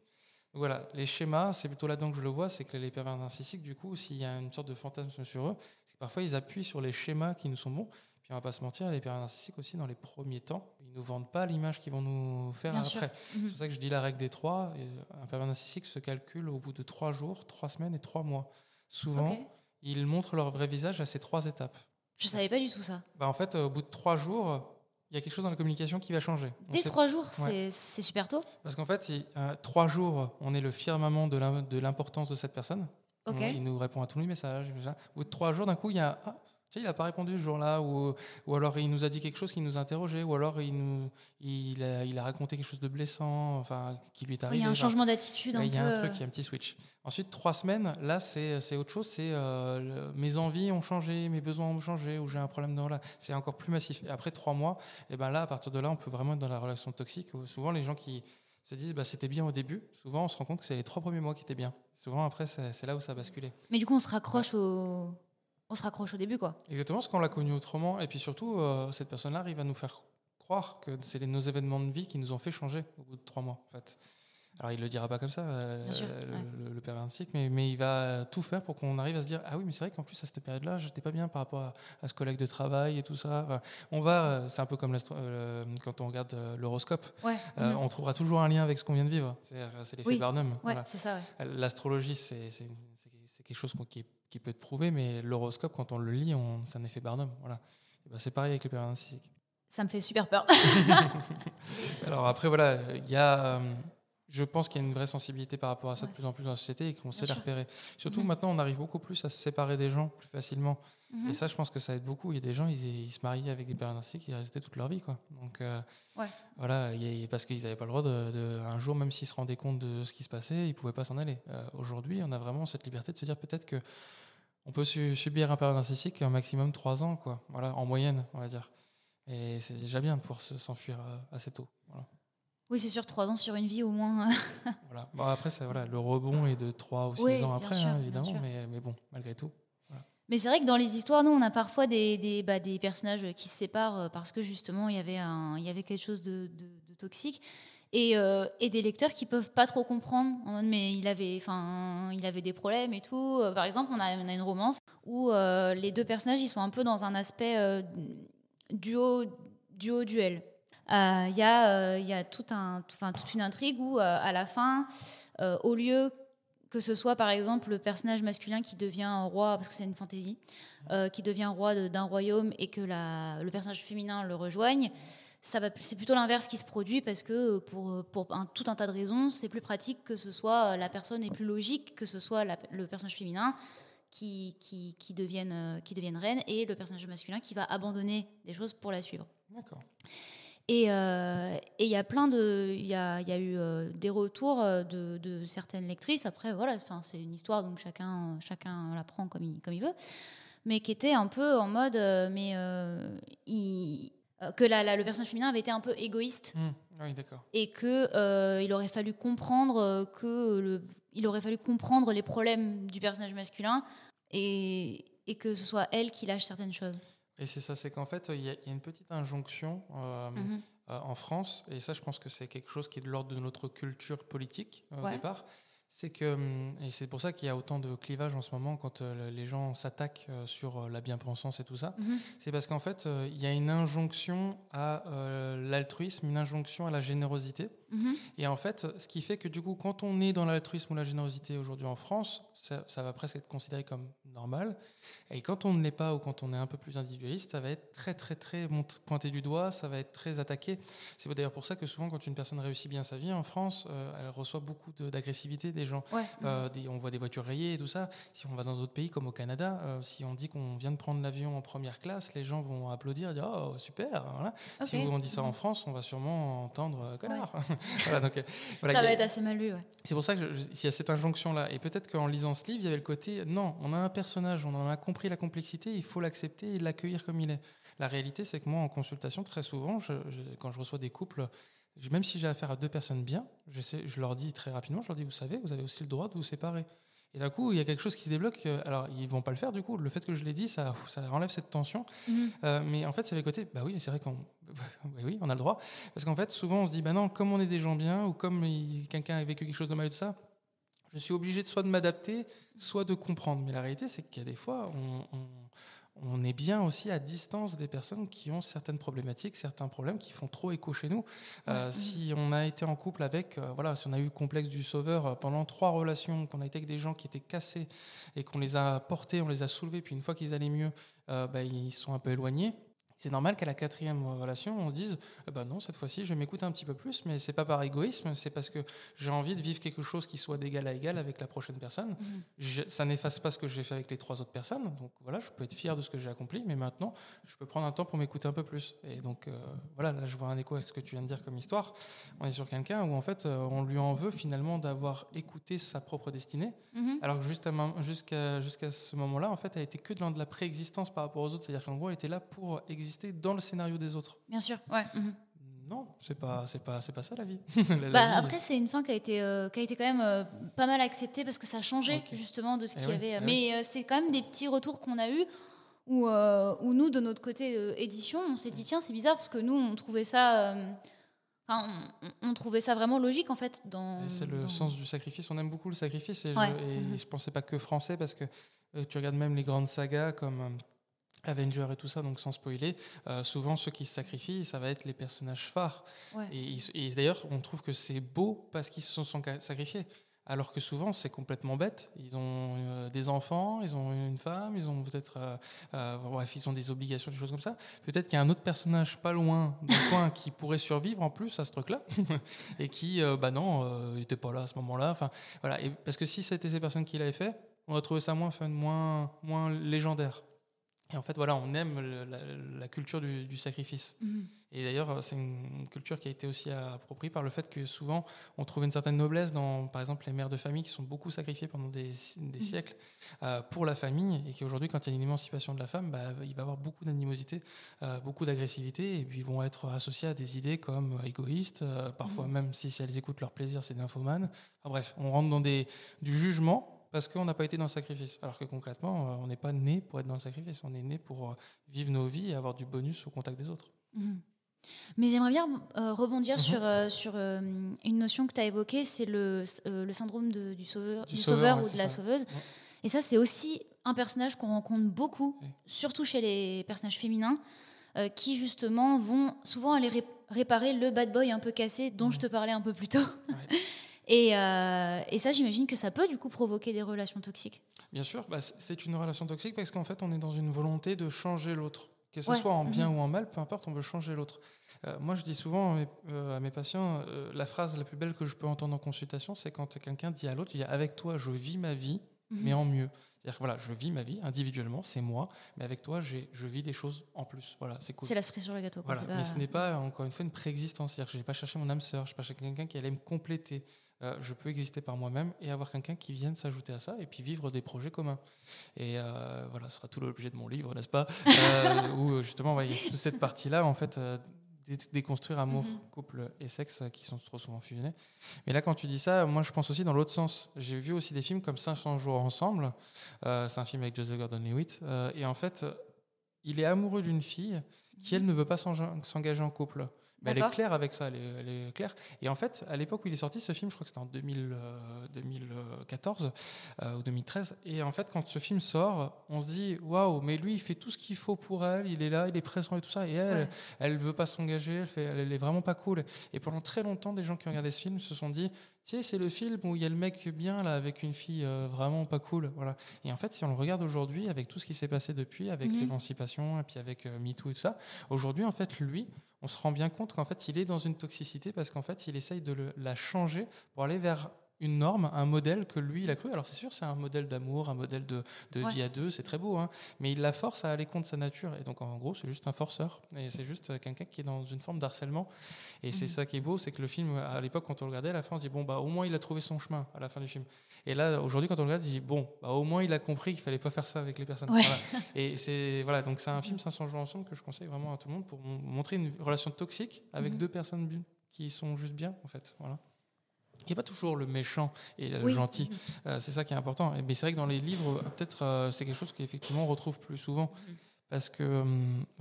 Donc voilà, les schémas, c'est plutôt là-dedans que je le vois, c'est que les pervers narcissiques, du coup, s'il y a une sorte de fantasme sur eux, c'est que parfois ils appuient sur les schémas qui nous sont bons. Puis on va pas se mentir, les pervers narcissiques aussi, dans les premiers temps, ils nous vendent pas l'image qu'ils vont nous faire Bien après. Mhm. C'est pour ça que je dis la règle des trois. Et un pervers narcissique se calcule au bout de trois jours, trois semaines et trois mois. Souvent, ils montrent leur vrai visage à ces trois étapes. je savais pas du tout ça Bah, en fait, au bout de trois jours, il y a quelque chose dans la communication qui va changer. Dès trois jours c'est c'est super tôt Parce qu'en fait, il- euh, trois jours, on est le firmament de l'im- de l'importance de cette personne. On- il nous répond à tous les messages. Au bout de trois jours, d'un coup, il y a ah, il n'a pas répondu ce jour-là, ou, ou alors il nous a dit quelque chose qui nous interrogeait, ou alors il, nous, il, a, il a raconté quelque chose de blessant, enfin, qui lui est Oui, arrivé. il y a un changement d'attitude Il y a un truc, euh, il y a un petit switch. Ensuite, trois semaines, là, c'est autre chose. C'est euh, mes envies ont changé, mes besoins ont changé, ou j'ai un problème dans là. C'est encore plus massif. Et après trois mois, et ben là, à partir de là, on peut vraiment être dans la relation toxique. où souvent, les gens qui se disent, bah, c'était bien au début. Souvent, on se rend compte que c'est les trois premiers mois qui étaient bien. Souvent, après, c'est c'est là où ça a basculé. mais du coup on se raccroche au on se raccroche au début quoi Exactement, parce qu'on l'a connu autrement. Et puis surtout, euh, cette personne-là arrive à nous faire croire que c'est nos événements de vie qui nous ont fait changer au bout de trois mois. En fait. Alors, il le dira pas comme ça, euh, sûr, le, ouais. le- le père narcissique, mais, mais il va tout faire pour qu'on arrive à se dire Ah oui, mais c'est vrai qu'en plus, à cette période-là, j'étais pas bien par rapport à, à ce collègue de travail et tout ça. Enfin, on va, euh, c'est un peu comme l'astro- euh, quand on regarde l'horoscope, ouais euh, Mhm. on trouvera toujours un lien avec ce qu'on vient de vivre. C'est l'effet Oui, Barnum. ouais voilà. c'est ça ouais. L'astrologie, c'est quelque chose qui, est- qui peut être prouvé, mais l'horoscope, quand on le lit, on- c'est un effet Barnum. Voilà. Et ben, c'est pareil avec les pervers narcissiques. ça me fait super peur Alors après, voilà, il y a. euh, je pense qu'il y a une vraie sensibilité par rapport à ça de plus en plus dans la société et qu'on sait les repérer. Surtout mhm. maintenant, on arrive beaucoup plus à se séparer des gens plus facilement. Mhm. Et ça, je pense que ça aide beaucoup. Il y a des gens, ils, se marient avec des pères narcissiques, ils restaient toute leur vie. Quoi. Donc, euh, voilà, parce qu'ils n'avaient pas le droit de, Un jour, même s'ils se rendaient compte de ce qui se passait, ils ne pouvaient pas s'en aller. Euh, aujourd'hui, on a vraiment cette liberté de se dire peut-être que on peut subir un père narcissique un maximum trois ans, quoi. Voilà, en moyenne, on va dire. Et c'est déjà bien de pouvoir s'enfuir euh, assez tôt. Voilà. Oui, c'est sûr, trois ans sur une vie au moins. voilà. Bon, après, voilà, le rebond est de trois ou six ans après, hein, évidemment, mais, mais, bon, malgré tout. Mais c'est vrai que dans les histoires, nous, on a parfois des, des, bah, des, personnages qui se séparent euh, parce que justement, il y avait, un, il y avait quelque chose de, de, toxique. Et, euh, et, des lecteurs qui peuvent pas trop comprendre mais il avait enfin il avait des problèmes et tout. Par exemple on a, une romance où les deux personnages ils sont un peu dans un aspect duo duo duel. Il euh, y, a, y a toute une intrigue où, euh, à la fin, euh, au lieu que ce soit par exemple le personnage masculin qui devient roi, parce que c'est une fantaisie, qui devient roi d'un royaume et que le personnage féminin le rejoigne, c'est plutôt l'inverse qui se produit parce que pour, pour un, tout un tas de raisons, c'est plus pratique que ce soit la personne est plus logique que ce soit le personnage féminin qui, qui, qui, devienne, qui devienne reine et le personnage masculin qui va abandonner des choses pour la suivre. D'accord. Euh, et il y a plein de, il y a, y a, eu euh, des retours euh, de, de, certaines lectrices. Après, voilà, c'est une histoire, donc chacun, chacun la prend comme il, comme il veut, mais qui était un peu en mode, mais que la, le personnage féminin avait été un peu égoïste. Mmh. Oui, d'accord. Et que il aurait fallu comprendre que le, il aurait fallu comprendre les problèmes du personnage masculin et, et que ce soit elle qui lâche certaines choses. Et c'est ça, c'est qu'en fait, il y, a une petite injonction euh, mhm. euh, en France, et ça, je pense que c'est quelque chose qui est de l'ordre de notre culture politique euh, au départ. C'est que, hum, et c'est pour ça qu'il y a autant de clivage en ce moment quand les gens s'attaquent sur la bien-pensance et tout ça. Mhm. C'est parce qu'en fait, il y a une injonction à l'altruisme, une injonction à la générosité. Mhm. Et en fait, ce qui fait que du coup, quand on est dans l'altruisme ou la générosité aujourd'hui en France, ça, ça, va presque être considéré comme normal. Et quand on ne l'est pas ou quand on est un peu plus individualiste, ça va être très très très pointé du doigt, ça va être très attaqué. C'est d'ailleurs pour ça que souvent quand une personne réussit bien sa vie en France, euh, elle reçoit beaucoup d'agressivité des gens. Euh, on voit des voitures rayées et tout ça. Si on va dans d'autres pays comme au Canada, euh, si on dit qu'on vient de prendre l'avion en première classe, les gens vont applaudir et dire oh super. Si on dit ça en France, on va sûrement entendre connard. donc, ça va être assez mal lu. C'est pour ça qu'il y a cette injonction là. Et peut-être qu'en lisant ce livre, il y avait le côté non, on a un personnage, on en a compris la complexité, il faut l'accepter et l'accueillir comme il est. La réalité, c'est que moi, en consultation, très souvent, quand je reçois des couples, même si j'ai affaire à deux personnes bien, je, sais, je leur dis très rapidement, je leur dis, vous savez, vous avez aussi le droit de vous séparer. Et d'un coup, il y a quelque chose qui se débloque. Euh, alors, ils vont pas le faire, du coup. Le fait que je l'ai dit, ça, ça enlève cette tension. Mhm. Euh, mais en fait, c'est le côté, bah oui, c'est vrai qu'on oui, on a le droit. Parce qu'en fait, souvent, on se dit, bah non, comme on est des gens bien, ou comme quelqu'un a vécu quelque chose de mal tout ça, je suis obligé de soit de m'adapter, soit de comprendre. Mais la réalité, c'est qu'il y a des fois, on, est bien aussi à distance des personnes qui ont certaines problématiques, certains problèmes qui font trop écho chez nous. Euh, si on a été en couple avec, euh, voilà, si on a eu le complexe du sauveur euh, pendant trois relations, qu'on a été avec des gens qui étaient cassés et qu'on les a portés, on les a soulevés, puis une fois qu'ils allaient mieux, bah, ils sont un peu éloignés c'est normal qu'à la quatrième relation, on se dise eh ben non, cette fois-ci, je vais m'écouter un petit peu plus, mais c'est pas par égoïsme, c'est parce que j'ai envie de vivre quelque chose qui soit d'égal à égal avec la prochaine personne. Mhm. ça n'efface pas ce que j'ai fait avec les trois autres personnes, donc voilà, je peux être fier de ce que j'ai accompli, mais maintenant, je peux prendre un temps pour m'écouter un peu plus. Et donc euh, voilà, là, je vois un écho à ce que tu viens de dire comme histoire. On est sur quelqu'un où en fait, euh, on lui en veut finalement d'avoir écouté sa propre destinée, mhm. alors que jusqu'à jusqu'à ce moment-là, en fait, elle était que dans de la préexistence par rapport aux autres, c'est-à-dire qu'en gros, elle était là pour exister dans le scénario des autres. Bien sûr, ouais. Mhm. Non, c'est pas, c'est pas, c'est pas ça la vie. bah, après, c'est une fin qui a été, euh, qui a été quand même euh, pas mal acceptée parce que ça a changé justement de ce eh qu'il y avait. Eh Mais euh, c'est quand même des petits retours qu'on a eus où, où nous, de notre côté édition, on s'est dit tiens, c'est bizarre parce que nous, on trouvait ça. Enfin, on, trouvait ça vraiment logique en fait. Dans, c'est le sens du sacrifice. On aime beaucoup le sacrifice et, je, et mhm. je pensais pas que français parce que tu regardes même les grandes sagas comme Avenger et tout ça, donc sans spoiler, euh, souvent ceux qui se sacrifient, ça va être les personnages phares. Et, d'ailleurs, on trouve que c'est beau parce qu'ils se sont, sacrifiés. alors que souvent c'est complètement bête. Ils ont euh, des enfants, ils ont une femme, ils ont peut-être, euh, euh, bref, ils ont des obligations, des choses comme ça. Peut-être qu'il y a un autre personnage pas loin du coin qui pourrait survivre en plus à ce truc-là, et qui, bah non, n'était pas là à ce moment-là. Enfin, voilà. Et parce que si c'était ces personnes qui l'avaient fait, on aurait trouvé ça moins fun, moins, moins légendaire. Et en fait, voilà, on aime la, culture du, sacrifice. Mhm. Et d'ailleurs, c'est une culture qui a été aussi appropriée par le fait que souvent, on trouve une certaine noblesse dans, par exemple, les mères de famille qui sont beaucoup sacrifiées pendant des, mhm. siècles euh, pour la famille, et qui aujourd'hui, quand il y a une émancipation de la femme, bah, il va y avoir beaucoup d'animosité, euh, beaucoup d'agressivité, et puis ils vont être associés à des idées comme égoïstes, euh, parfois mhm. même si, si, elles écoutent leur plaisir, c'est. Enfin, bref, on rentre dans des, du jugement parce qu'on n'a pas été dans le sacrifice. Alors que concrètement, euh, on n'est pas né pour être dans le sacrifice, on est né pour euh, vivre nos vies et avoir du bonus au contact des autres. Mhm. Mais j'aimerais bien euh, rebondir mhm. sur, sur une notion que tu as évoquée, c'est le, le, syndrome du sauveur, du, sauveur, ou de la sauveuse. Et ça, c'est aussi un personnage qu'on rencontre beaucoup, surtout chez les personnages féminins, qui justement vont souvent aller réparer le bad boy un peu cassé dont je te parlais un peu plus tôt. Euh, et, ça, j'imagine que ça peut du coup provoquer des relations toxiques. Bien sûr, bah, c'est une relation toxique parce qu'en fait, on est dans une volonté de changer l'autre. Que ce soit en bien mhm. ou en mal, peu importe, on veut changer l'autre. Euh, moi, je dis souvent à mes, euh, patients, la phrase la plus belle que je peux entendre en consultation, c'est quand quelqu'un dit à l'autre, avec toi, je vis ma vie, mhm. mais en mieux. C'est-à-dire que voilà, je vis ma vie individuellement, c'est moi, mais avec toi, je vis des choses en plus. Voilà, c'est cool. C'est la cerise sur le gâteau. Mais ce n'est pas, encore une fois, une préexistence. C'est-à-dire que je n'ai pas cherché mon âme sœur, je n'ai pas cherché quelqu'un qui allait me compléter. Euh, je peux exister par moi-même et avoir quelqu'un qui vienne s'ajouter à ça et puis vivre des projets communs. Et euh, voilà, ce sera tout l'objet de mon livre, n'est-ce pas? Euh, Où justement, il y a toute cette partie-là, en fait, déconstruire amour, mhm. couple et sexe qui sont trop souvent fusionnés. Mais là, quand tu dis ça, moi, je pense aussi dans l'autre sens. J'ai vu aussi des films comme 500 jours ensemble. c'est un film avec Joseph Gordon-Levitt. et en fait, il est amoureux d'une fille qui, elle, ne veut pas s'engager en couple elle est claire avec ça, elle est, claire. Et en fait, à l'époque où il est sorti, ce film, je crois que c'était en 2014 euh, euh, ou 2013, et en fait, quand ce film sort, on se dit, waouh, mais lui, il fait tout ce qu'il faut pour elle, il est là, il est présent et tout ça, et elle, elle veut pas s'engager, elle, fait, elle est vraiment pas cool. Et pendant très longtemps, des gens qui regardé ce film se sont dit, tu sais, c'est le film où il y a le mec bien là avec une fille euh, vraiment pas cool, voilà. Et en fait, si on le regarde aujourd'hui, avec tout ce qui s'est passé depuis, avec mhm. l'émancipation et puis avec MeToo et tout ça, aujourd'hui, en fait, lui, on se rend bien compte qu'en fait, il est dans une toxicité parce qu'en fait, il essaye de la changer pour aller vers une norme, un modèle que lui, il a cru. Alors c'est sûr, c'est un modèle d'amour, un modèle de, vie à deux, c'est très beau, hein. mais il la force à aller contre sa nature. Et donc en gros, c'est juste un forceur. Et c'est juste quelqu'un qui est dans une forme d'harcèlement. Et c'est mhm. ça qui est beau, c'est que le film, à l'époque, quand on le regardait, à la fin, on se dit, bon, bah au moins il a trouvé son chemin à la fin du film. Et là, aujourd'hui, quand on le regarde, on se dit, bon, bah, au moins il a compris qu'il fallait pas faire ça avec les personnes. Et c'est voilà, donc c'est un film 500 jours ensemble que je conseille vraiment à tout le monde pour montrer une relation toxique avec mhm. deux personnes qui sont juste bien, en fait. Voilà. Il n'y a pas toujours le méchant et le gentil. Euh, c'est ça qui est important. Mais c'est vrai que dans les livres, peut-être euh, c'est quelque chose qu'effectivement on retrouve plus souvent. Parce que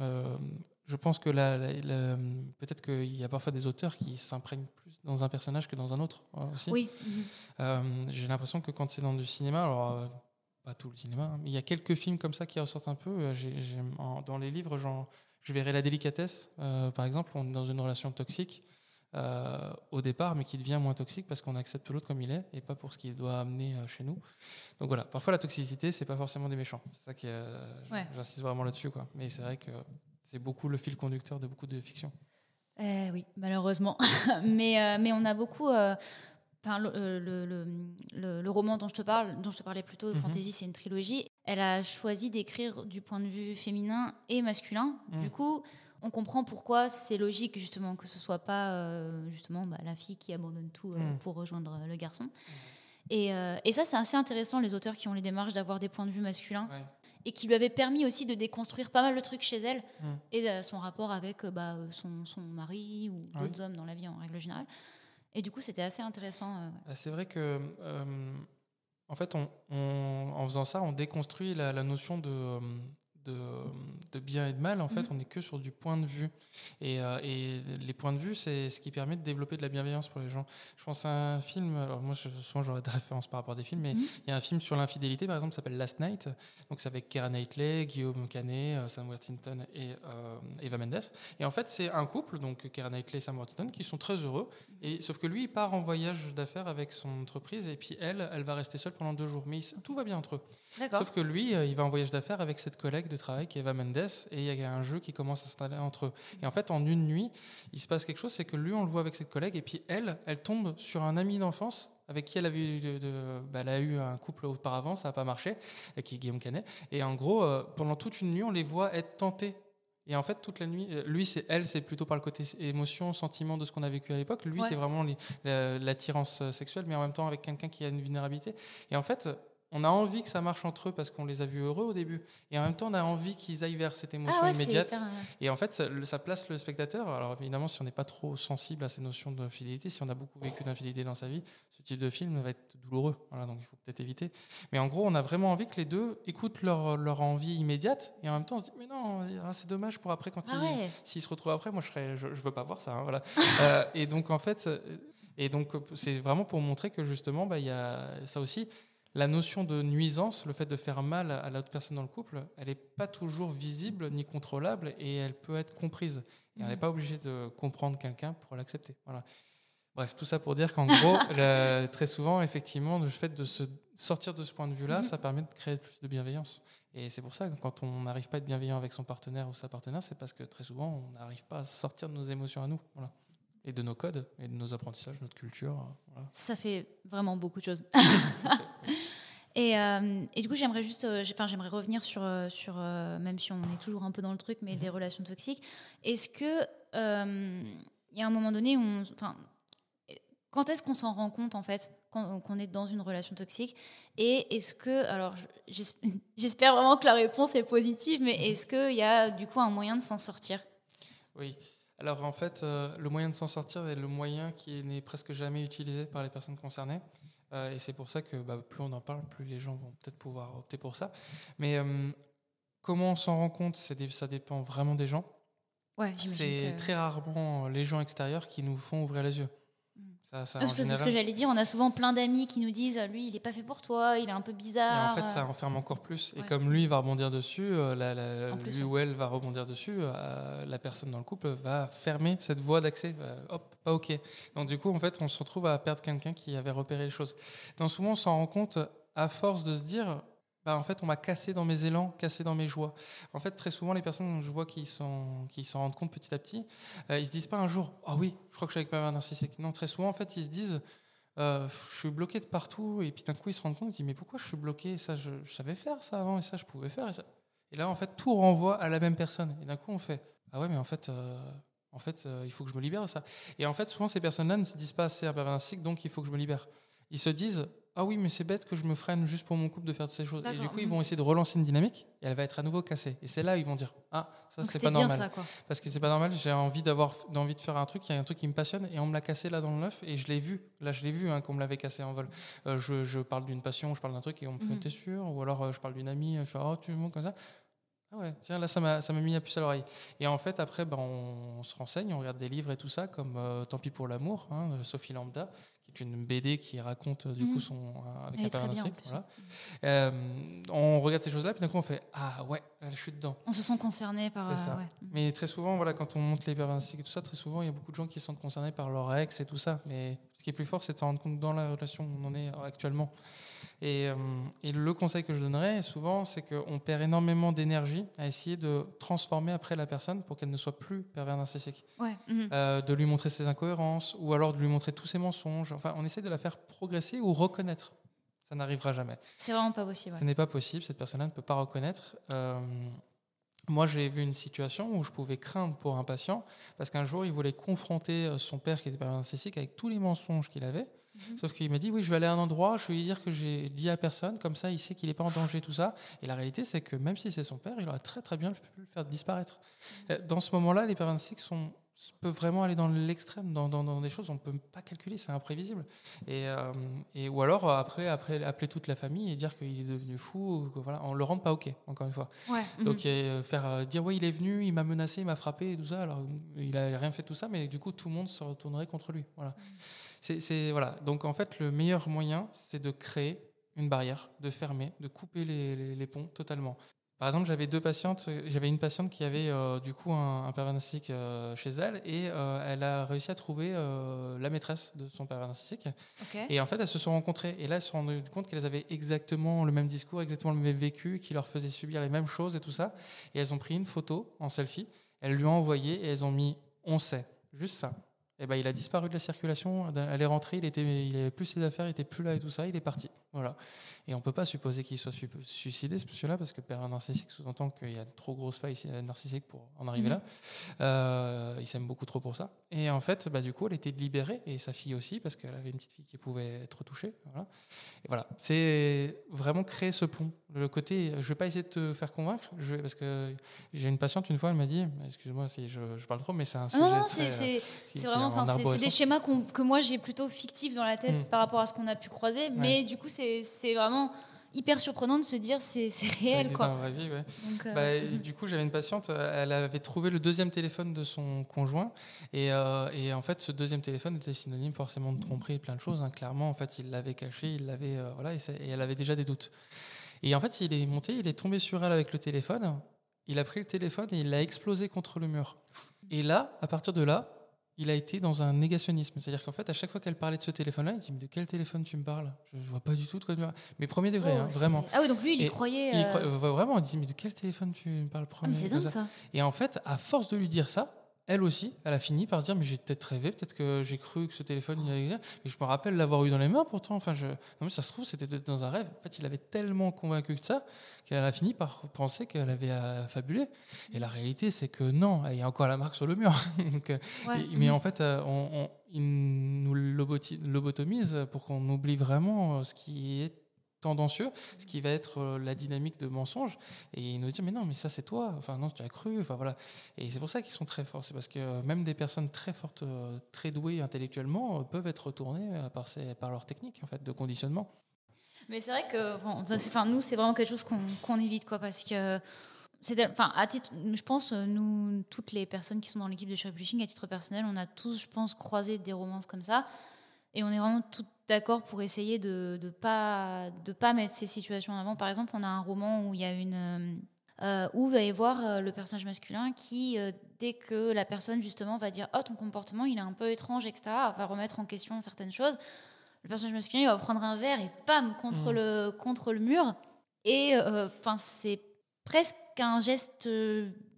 euh, je pense que peut-être qu'il y a parfois des auteurs qui s'imprègnent plus dans un personnage que dans un autre aussi. Oui. J'ai l'impression que quand c'est dans du cinéma, alors pas tout le cinéma, hein, mais il y a quelques films comme ça qui ressortent un peu. dans les livres, je verrai La délicatesse, par exemple, on est dans une relation toxique. Euh, au départ, mais qui devient moins toxique parce qu'on accepte l'autre comme il est et pas pour ce qu'il doit amener euh, chez nous. Donc voilà, parfois la toxicité, c'est pas forcément des méchants. C'est ça qui, j'insiste vraiment là-dessus, quoi. Mais c'est vrai que c'est beaucoup le fil conducteur de beaucoup de fiction. Eh oui, malheureusement. mais, euh, mais on a beaucoup. Enfin, le, le, le, roman dont je te parle, dont je te parlais plus tôt, mhm. Fantasy, c'est une trilogie. Elle a choisi d'écrire du point de vue féminin et masculin. Du mhm. coup, on comprend pourquoi c'est logique justement que ce soit pas euh, justement bah, la fille qui abandonne tout euh, mm. pour rejoindre le garçon. Euh, et, ça, c'est assez intéressant, les auteurs qui ont les démarches d'avoir des points de vue masculins. Et qui lui avaient permis aussi de déconstruire pas mal de trucs chez elle mm. et son rapport avec bah, son, mari ou d'autres hommes dans la vie en règle générale. Et du coup, c'était assez intéressant. Ah, c'est vrai que, en fait, en faisant ça, on déconstruit la, notion de, de, bien et de mal, en fait, mhm. on n'est que sur du point de vue. Et, euh, et les points de vue, c'est ce qui permet de développer de la bienveillance pour les gens. Je pense à un film, alors moi, souvent j'aurais des références par rapport à des films, mais mhm. il y a un film sur l'infidélité, par exemple, qui s'appelle Last Night. Donc c'est avec Keira Knightley, Guillaume Canet, euh, Sam Worthington et euh, Eva Mendes. Et en fait, c'est un couple, donc Keira Knightley et Sam Worthington, qui sont très heureux. Mhm. Et, sauf que lui, il part en voyage d'affaires avec son entreprise, et puis elle, elle va rester seule pendant deux jours. Mais tout va bien entre eux. Sauf que lui, il va en voyage d'affaires avec cette collègue de travail qui est Eva Mendes et il y a un jeu qui commence à s'installer entre eux. Et en fait, en une nuit, il se passe quelque chose, c'est que lui, on le voit avec cette collègue et puis elle, elle tombe sur un ami d'enfance avec qui elle, avait de, bah, elle a eu un couple auparavant, ça n'a pas marché, qui est Guillaume Canet. Et en gros, euh, pendant toute une nuit, on les voit être tentés et en fait, toute la nuit, euh, lui, c'est elle, c'est plutôt par le côté émotion, sentiment de ce qu'on a vécu à l'époque. Lui, c'est vraiment l'attirance sexuelle, mais en même temps avec quelqu'un qui a une vulnérabilité. Et en fait, on a envie que ça marche entre eux parce qu'on les a vus heureux au début. Et en même temps, on a envie qu'ils aillent vers cette émotion ah immédiate. Et en fait, ça, place le spectateur. Alors évidemment, si on n'est pas trop sensible à ces notions de fidélité, si on a beaucoup vécu d'infidélité dans sa vie, ce type de film va être douloureux. Voilà, donc il faut peut-être éviter. Mais en gros, on a vraiment envie que les deux écoutent leur, leur envie immédiate. Et en même temps, on se dit, mais non, ah, c'est dommage pour après, quand ah s'ils se retrouvent après, moi, je ne je, veux pas voir ça. Hein, voilà. Euh, et donc, en fait, et donc, c'est vraiment pour montrer que justement, bah, il y a ça aussi la notion de nuisance, le fait de faire mal à l'autre personne dans le couple, elle n'est pas toujours visible ni contrôlable et elle peut être comprise. Et on n'est mhm. pas obligé de comprendre quelqu'un pour l'accepter. Voilà. Bref, tout ça pour dire qu'en gros, très souvent, effectivement, le fait de se sortir de ce point de vue-là, mhm. ça permet de créer plus de bienveillance. Et c'est pour ça que quand on n'arrive pas à être bienveillant avec son partenaire ou sa partenaire, c'est parce que très souvent, on n'arrive pas à sortir de nos émotions à nous. Voilà et de nos codes et de nos apprentissages, notre culture. Ça fait vraiment beaucoup de choses. et, euh, et, du coup, j'aimerais juste, euh, enfin, j'aimerais revenir sur, euh, sur même si on est toujours un peu dans le truc, mais des mhm. relations toxiques. Est-ce que il y a un moment donné où, enfin, quand est-ce qu'on s'en rend compte en fait qu'on est dans une relation toxique? Et est-ce que, alors, j'espère vraiment que la réponse est positive, mais mhm. est-ce qu'il y a du coup un moyen de s'en sortir? Oui. Alors en fait, euh, le moyen de s'en sortir est le moyen qui n'est presque jamais utilisé par les personnes concernées. Euh, et c'est pour ça que bah, plus on en parle, plus les gens vont peut-être pouvoir opter pour ça. Mais euh, comment on s'en rend compte Ça dépend vraiment des gens. Ouais, c'est très rarement les gens extérieurs qui nous font ouvrir les yeux. C'est ce que j'allais dire. On a souvent plein d'amis qui nous disent lui, il n'est pas fait pour toi, il est un peu bizarre. Et en fait, ça enferme encore plus. Et comme lui, va rebondir dessus, euh, la, lui ou elle va rebondir dessus, euh, la personne dans le couple va fermer cette voie d'accès. hop, pas OK. Donc, du coup, en fait, on se retrouve à perdre quelqu'un qui avait repéré les choses. Donc, souvent, on s'en rend compte à force de se dire bah, en fait, on m'a cassé dans mes élans, cassé dans mes joies. En fait, très souvent, les personnes, je vois qui s'en qui rendent compte petit à petit, euh, ils se disent pas un jour, ah oui, je crois que je suis avec ma narcissique. Non, très souvent, en fait, ils se disent, euh, je suis bloqué de partout, et puis d'un coup, ils se rendent compte, ils disent, mais pourquoi je suis bloqué? Ça, je, savais faire ça avant, et ça, je pouvais faire. Et, ça. et là, en fait, tout renvoie à la même personne. Et d'un coup, on fait, ah ouais, mais en fait. Euh, en fait, il faut que je me libère de ça. Et en fait, souvent, ces personnes-là ne se disent pas c'est un narcissique, donc il faut que je me libère. Ils se disent ah oui, mais c'est bête que je me freine juste pour mon couple de faire toutes ces choses. Et du coup, ils vont essayer de relancer une dynamique et elle va être à nouveau cassée. Et c'est là où ils vont dire Ah, ça, c'est pas normal. Ça, Parce que c'est pas normal, j'ai envie, d'avoir, envie de faire un truc, il y a un truc qui me passionne et on me l'a cassé là dans le neuf et je l'ai vu. Là, je l'ai vu hein, qu'on me l'avait cassé en vol. Euh, je, parle d'une passion, je parle d'un truc et on me fait mhm. T'es sûr? Ou alors euh, je parle d'une amie, je fais Oh, tu me comme ça? Ah ouais, tiens, là, ça m'a, mis la puce à l'oreille. Et en fait, après, ben, on, se renseigne, on regarde des livres et tout ça, comme euh, Tant pis pour l'amour, hein, Sophie Lambda, qui est une BD qui raconte du coup mhm. son euh, avec un Voilà. Euh, on regarde ces choses-là, puis d'un coup on fait ah ouais, je suis dedans. On se sent concerné par. ça. Mhm. Mais très souvent, voilà, quand on monte les perversiques et tout ça, très souvent il y a beaucoup de gens qui se sentent concernés par leur ex et tout ça. Mais ce qui est plus fort, c'est de se rendre compte dans la relation où on en est actuellement. Et, euh, et, le conseil que je donnerais souvent, c'est qu'on perd énormément d'énergie à essayer de transformer après la personne pour qu'elle ne soit plus pervers narcissique. Ouais. Mhm. de lui montrer ses incohérences ou alors de lui montrer tous ses mensonges. Enfin, on essaie de la faire progresser ou reconnaître. Ça n'arrivera jamais. C'est vraiment pas possible. Ce n'est pas possible. Cette personne-là ne peut pas reconnaître. Euh, moi, j'ai vu une situation où je pouvais craindre pour un patient parce qu'un jour, il voulait confronter euh, son père qui était pervers narcissique avec tous les mensonges qu'il avait. Mhm. Sauf qu'il m'a dit oui, je vais aller à un endroit, je vais lui dire que j'ai dit à personne, comme ça, il sait qu'il n'est pas en danger, tout ça. Et la réalité, c'est que même si c'est son père, il aurait très très bien pu le faire disparaître. Mhm. Euh, dans ce moment-là, les pervers narcissiques sont peut vraiment aller dans l'extrême, dans, dans, des choses on ne peut pas calculer, c'est imprévisible. Et, euh, et, ou alors, après, après, appeler toute la famille et dire qu'il est devenu fou, que, voilà, on ne le rend pas OK, encore une fois. Donc, mhm. faire euh, dire, oui, il est venu, il m'a menacé, il m'a frappé et tout ça, alors il n'a rien fait tout ça, mais du coup, tout le monde se retournerait contre lui. Voilà. C'est, voilà. Donc, en fait, le meilleur moyen, c'est de créer une barrière, de fermer, de couper les, les ponts totalement. Par exemple, j'avais deux patientes. J'avais une patiente qui avait euh, du coup un, un pervers narcissique euh, chez elle et euh, elle a réussi à trouver la maîtresse de son pervers narcissique. Et en fait, elles se sont rencontrées et là, elles se sont rendues compte qu'elles avaient exactement le même discours, exactement le même vécu, qui leur faisait subir les mêmes choses et tout ça. Et elles ont pris une photo en selfie, elles lui ont envoyé et elles ont mis on sait, juste ça. Et ben, il a disparu de la circulation. Elle est rentrée, il était, il avait plus ses affaires, il était plus là et tout ça. Il est parti. Voilà. Et on ne peut pas supposer qu'il soit suicidé, ce monsieur-là, parce que père narcissique sous-entend qu'il y a trop grosse faille narcissique pour en arriver mhm. là. Euh, il s'aime beaucoup trop pour ça. Et en fait, bah, du coup, elle était libérée, et sa fille aussi, parce qu'elle avait une petite fille qui pouvait être touchée. Voilà. Et voilà, c'est vraiment créer ce pont. Le côté, je ne vais pas essayer de te faire convaincre, je vais, parce que j'ai une patiente, une fois, elle m'a dit, excuse-moi si je, parle trop, mais c'est un sujet. Non, c'est vraiment, c'est des schémas que moi j'ai plutôt fictifs dans la tête mm. par rapport à ce qu'on a pu croiser, mais du coup, c'est vraiment hyper surprenant de se dire c'est réel quoi. Vie, ouais. Euh, bah, du coup j'avais une patiente, elle avait trouvé le deuxième téléphone de son conjoint et, euh, et, en fait ce deuxième téléphone était synonyme forcément de tromperie et plein de choses. Hein. Clairement en fait il l'avait caché, il l'avait euh, voilà et, et, elle avait déjà des doutes. Et en fait il est monté, il est tombé sur elle avec le téléphone, il a pris le téléphone et il l'a explosé contre le mur. Et là à partir de là il a été dans un négationnisme. C'est-à-dire qu'en fait, à chaque fois qu'elle parlait de ce téléphone-là, il dit Mais de quel téléphone tu me parles? Je ne vois pas du tout de quoi tu me Mais premier degré, oh, hein, vraiment. Ah oui, donc lui, il y croyait. Il euh, vraiment, il dit Mais de quel téléphone tu me parles? Premier ah, C'est dingue ça. Et en fait, à force de lui dire ça, elle aussi, elle a fini par se dire mais j'ai peut-être rêvé, peut-être que j'ai cru que ce téléphone il allait mais je me rappelle l'avoir eu dans les mains pourtant. Enfin, je, non mais ça se trouve c'était dans un rêve. En fait, il avait tellement convaincu de ça qu'elle a fini par penser qu'elle avait fabulé. Et la réalité, c'est que non, il y a encore la marque sur le mur. Euh, mais en fait, euh, on, il nous lobotomise pour qu'on oublie vraiment euh, ce qui est tendancieux, ce qui va être euh, la dynamique de mensonge. Et ils nous disent, mais non, mais ça c'est toi, enfin non, tu as cru, enfin voilà. Et c'est pour ça qu'ils sont très forts, c'est parce que euh, même des personnes très fortes, euh, très douées intellectuellement, peuvent être retournées par, par leur technique en fait, de conditionnement. Mais c'est vrai que enfin, nous, c'est vraiment quelque chose qu'on évite, quoi, parce que enfin, à titre, je pense, nous, toutes les personnes qui sont dans l'équipe de Publishing, à titre personnel, on a tous, je pense, croisé des romances comme ça. Et on est vraiment tout d'accord pour essayer de ne pas, de pas mettre ces situations en avant. Par exemple, on a un roman où il y a une. Euh, euh, où va y voir euh, le personnage masculin qui, dès que la personne justement va dire Oh, ton comportement il est un peu étrange, etc., va remettre en question certaines choses, le personnage masculin il va prendre un verre et pam contre, mmh. le, contre le mur. Et enfin, c'est presque un geste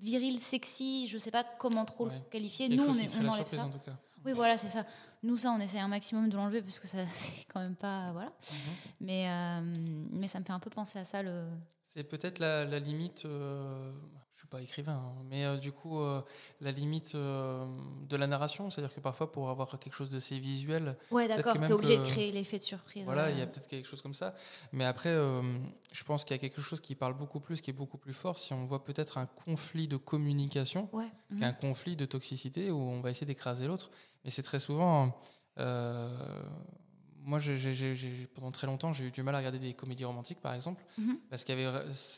viril, sexy, je sais pas comment trop le qualifier. Nous, on, on enlève ça. En tout cas. Oui, voilà, c'est ça. Nous, ça, on essaie un maximum de l'enlever parce que ça, c'est quand même pas. Voilà. Mhm. Mais, euh, mais ça me fait un peu penser à ça. Le... C'est peut-être la, limite. Euh, pas écrivain, hein, mais euh, du coup, la limite de la narration. C'est-à-dire que parfois, pour avoir quelque chose de ces visuel. Ouais, d'accord, tu es obligé de créer l'effet de surprise. Voilà, il y a peut-être quelque chose comme ça. Mais après, je pense qu'il y a quelque chose qui parle beaucoup plus, qui est beaucoup plus fort si on voit peut-être un conflit de communication qu'un mhm. conflit de toxicité où on va essayer d'écraser l'autre. Mais c'est très souvent. Euh, moi, pendant très longtemps, j'ai eu du mal à regarder des comédies romantiques, par exemple, mhm. parce que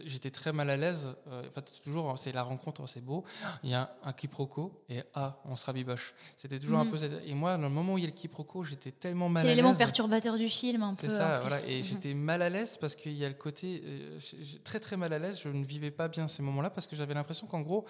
j'étais très mal à l'aise. Euh, en fait, toujours, c'est la rencontre, c'est beau. Il y a un, quiproquo et ah, on se rabiboche. C'était toujours un mhm. peu. Et moi, dans le moment où il y a le quiproquo, j'étais tellement mal à l'aise. C'est l'élément perturbateur du film, un peu. C'est ça, voilà. Et mhm. j'étais mal à l'aise parce qu'il y a le côté euh, très très mal à l'aise. Je ne vivais pas bien ces moments-là parce que j'avais l'impression qu'en gros,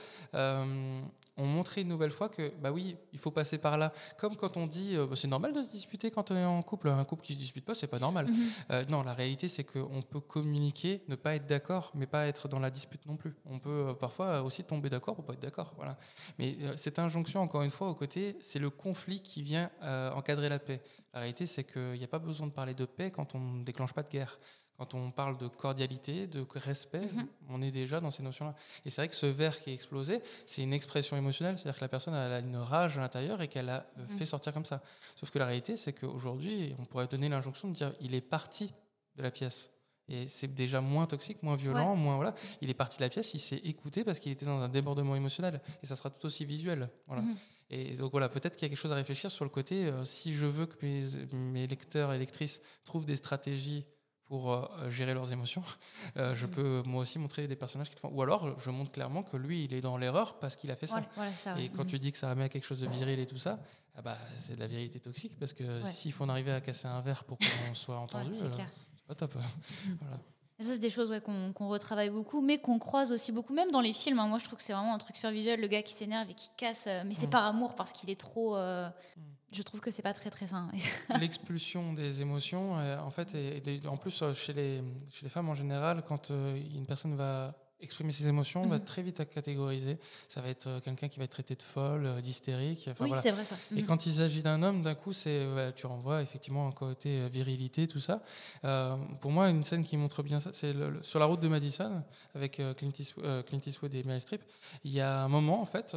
on montrait une nouvelle fois que, bah oui, il faut passer par là. Comme quand on dit, euh, bah, c'est normal de se disputer quand on est en couple. Un couple qui se dispute pas, c'est pas normal. Mhm. Euh, non, la réalité, c'est qu'on peut communiquer, ne pas être d'accord, mais pas être dans la dispute non plus. On peut euh, parfois aussi tomber d'accord pour pas être d'accord. Voilà. Mais cette injonction, encore une fois, au côté, c'est le conflit qui vient encadrer la paix. La réalité, c'est qu'il n'y a pas besoin de parler de paix quand on ne déclenche pas de guerre. Quand on parle de cordialité, de respect, mhm. on est déjà dans ces notions-là. Et c'est vrai que ce verre qui est explosé, c'est une expression émotionnelle, c'est-à-dire que la personne a une rage à l'intérieur et qu'elle a mhm. fait sortir comme ça. Sauf que la réalité, c'est qu'aujourd'hui, on pourrait donner l'injonction de dire il est parti de la pièce. Et c'est déjà moins toxique, moins violent, moins voilà. Il est parti de la pièce, il s'est écouté parce qu'il était dans un débordement émotionnel. Et ça sera tout aussi visuel. Voilà. Mhm. Et donc voilà, peut-être qu'il y a quelque chose à réfléchir sur le côté, euh, si je veux que mes, mes lecteurs et lectrices trouvent des stratégies pour euh, gérer leurs émotions, euh, je Mm. peux moi aussi montrer des personnages qui le font. Ou alors, je montre clairement que lui, il est dans l'erreur parce qu'il a fait ça. Voilà, voilà, ça, Et quand tu dis que ça remet à quelque chose de viril et tout ça, ah bah, c'est de la vérité toxique parce que Ouais. s'il faut en arriver à casser un verre pour qu'on soit entendu, Ouais, c'est euh, c'est pas top. voilà. Ça, c'est des choses ouais, qu'on retravaille beaucoup, mais qu'on croise aussi beaucoup, même dans les films. hein. Moi, je trouve que c'est vraiment un truc super visuel, le gars qui s'énerve et qui casse. mais c'est Mm. par amour, parce qu'il est trop. euh, Mm. Je trouve que c'est pas très très sain. L'expulsion des émotions, euh, en fait, et, en plus euh, chez les, chez les femmes en général, quand euh, une personne va exprimer ses émotions, on va Mhm. très vite à catégoriser. Ça va être quelqu'un qui va être traité de folle, d'hystérique. Enfin, oui, voilà. c'est vrai ça. Et Mhm. quand il s'agit d'un homme, d'un coup, c'est ouais, tu renvoies effectivement un côté virilité, tout ça. Euh, pour moi, une scène qui montre bien ça, c'est sur la route de Madison avec Clint, Eastwood, Clint Eastwood et Meryl Streep. Il y a un moment, en fait,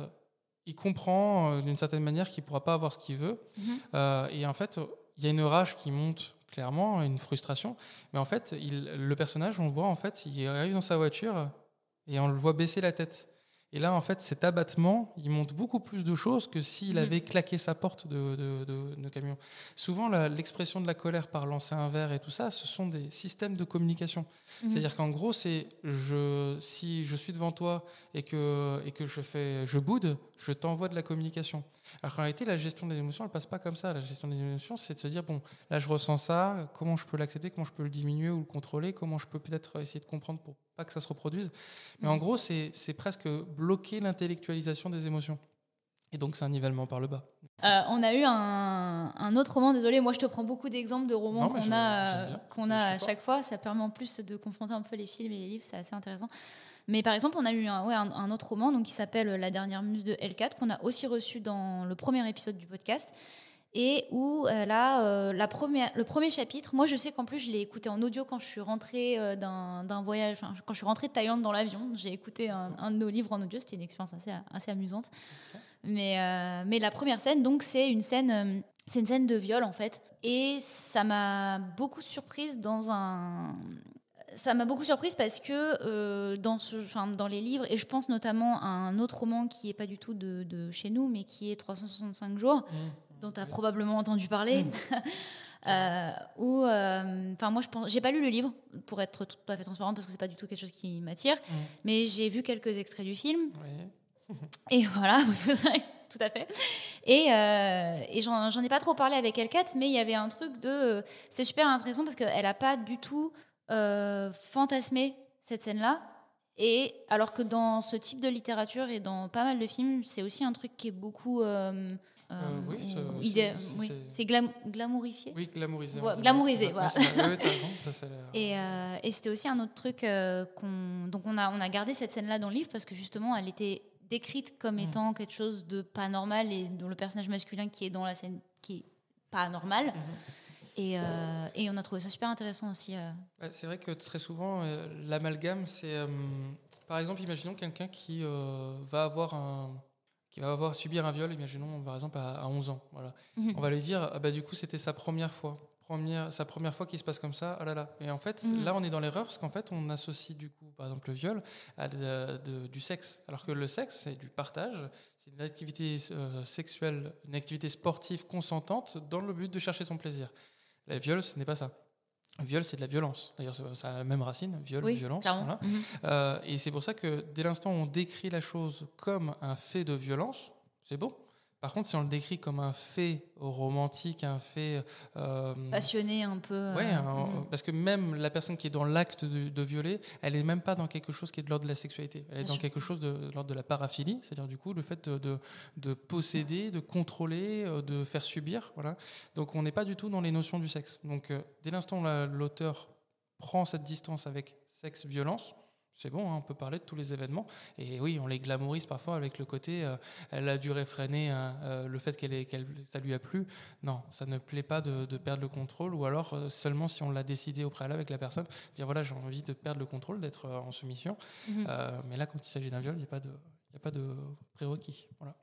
il comprend euh, d'une certaine manière qu'il pourra pas avoir ce qu'il veut, Mhm. Euh, et en fait, il y a une rage qui monte clairement, une frustration. Mais en fait, il, le personnage, on le voit en fait, il arrive dans sa voiture et on le voit baisser la tête. Et là, en fait, cet abattement, il montre beaucoup plus de choses que s'il Mhm. avait claqué sa porte de, de- de- de camion. Souvent, l'expression de la colère par lancer un verre et tout ça, ce sont des systèmes de communication. Mhm. C'est-à-dire qu'en gros, c'est je, si je suis devant toi et que, et que je, fais, je boude, je t'envoie de la communication. Alors qu'en réalité, la gestion des émotions, elle passe pas comme ça. La gestion des émotions, c'est de se dire, bon, là, je ressens ça, comment je peux l'accepter, comment je peux le diminuer ou le contrôler, comment je peux peut-être essayer de comprendre pour pas que ça se reproduise. Mais en gros, c'est presque bloquer l'intellectualisation des émotions. Et donc, c'est un nivellement par le bas. Euh, on a eu un, un autre roman, désolé, moi je te prends beaucoup d'exemples de romans qu'on a, euh, qu'on a à chaque fois. Ça permet en plus de confronter un peu les films et les livres, c'est assez intéressant. Mais par exemple, on a eu un, ouais, un, un autre roman donc, qui s'appelle La dernière muse de L4, qu'on a aussi reçu dans le premier épisode du podcast. Et où euh, là, euh, la première, le premier chapitre, moi je sais qu'en plus je l'ai écouté en audio quand je suis rentrée euh, d'un voyage, enfin, quand je suis rentrée de Thaïlande dans l'avion. J'ai écouté un, un de nos livres en audio, c'était une expérience assez, assez amusante. Mais, mais la première scène, donc, c'est une scène, c'est une scène de viol en fait, et ça m'a beaucoup surprise dans un. Ça m'a beaucoup surprise parce que euh, dans, ce, enfin, dans les livres, et je pense notamment à un autre roman qui est pas du tout de, de chez nous, mais qui est 365 jours, dont tu as probablement entendu parler. Euh, où, euh, enfin moi je pense, j'ai pas lu le livre pour être tout à fait transparent parce que c'est pas du tout quelque chose qui m'attire, Mm. mais j'ai vu quelques extraits du film Oui. et voilà, tout à fait. Et, euh, et j'en ai pas trop parlé avec L4, mais il y avait un truc de. C'est super intéressant parce qu'elle a pas du tout euh, fantasmé cette scène-là. Et alors que dans ce type de littérature et dans pas mal de films, c'est aussi un truc qui est beaucoup. euh, oui, c'est- idée- c'est- oui, c'est- glam- glamourifié. Oui, glamouriser. Ouais, voilà. ouais, raison, ça, Et, euh, et c'était aussi un autre truc euh, qu'on. Donc on a, on a gardé cette scène-là dans le livre parce que justement, elle était décrite comme Mm. étant quelque chose de pas normal et dont le personnage masculin qui est dans la scène qui est pas normal. Mhm. Et, euh, et on a trouvé ça super intéressant aussi. euh. C'est vrai que très souvent, euh, l'amalgame, c'est. euh, par exemple, imaginons quelqu'un qui euh, va avoir un. Qui va avoir subir un viol, imaginons par exemple à, à 11 ans. Voilà. Mhm. On va lui dire, ah bah, du coup, c'était sa première fois. Première, sa première fois qu'il se passe comme ça, ah là là. Et en fait, Mhm. là, on est dans l'erreur parce qu'en fait, on associe du coup, par exemple, le viol à de- de- du sexe. Alors que le sexe, c'est du partage, c'est une activité euh, sexuelle, une activité sportive consentante dans le but de chercher son plaisir. Le viol, ce n'est pas ça. Viol, c'est de la violence. D'ailleurs, ça a la même racine, viol, Oui, violence. voilà. Mhm. Euh, et c'est pour ça que dès l'instant où on décrit la chose comme un fait de violence, c'est bon. Par contre, si on le décrit comme un fait romantique, un fait... euh, Passionné un peu. euh, Ouais, un- mhm. parce que même la personne qui est dans l'acte de, de violer, elle est même pas dans quelque chose qui est de l'ordre de la sexualité. Elle est dans sûr. quelque chose de, de l'ordre de la paraphilie, c'est-à-dire du coup le fait de, de, de posséder, de contrôler, euh, de faire subir. Voilà. Donc on n'est pas du tout dans les notions du sexe. Donc euh, dès l'instant où la- l'auteur prend cette distance avec sexe-violence, c'est bon, hein, on peut parler de tous les événements. Et oui, on les glamourise parfois avec le côté, euh, elle a dû réfréner hein, euh, le fait qu'elle qu'elle, ça lui a plu. Non, ça ne plaît pas de, de perdre le contrôle, ou alors euh, seulement si on l'a décidé au préalable avec la personne, dire voilà, j'ai envie de perdre le contrôle, d'être en soumission. Mhm. Mais là, quand il s'agit d'un viol, il n'y a pas de, y a pas de prérequis. Voilà.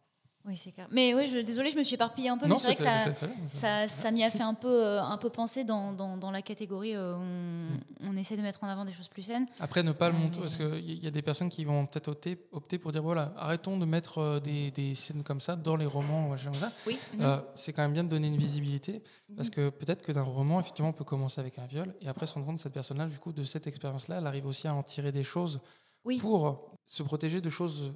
Oui, c'est clair. Mais oui, je, désolée, je me suis éparpillée un peu, non, mais c'est vrai que ça, bien. ça, ça m'y a fait un peu, euh, un peu penser dans, dans, dans la catégorie. euh, on, on on essaie de mettre en avant des choses plus saines. Après, ne pas le Euh, montrer, parce qu'il y a des personnes qui vont peut-être opter, opter pour dire voilà, arrêtons de mettre des, des scènes comme ça dans les romans, ça. Oui. Euh, c'est quand même bien de donner une visibilité, Mhm. parce que peut-être que d'un roman, effectivement, on peut commencer avec un viol, et après se rendre compte que cette personne-là, du coup, de cette expérience-là, elle arrive aussi à en tirer des choses Oui. pour se protéger de choses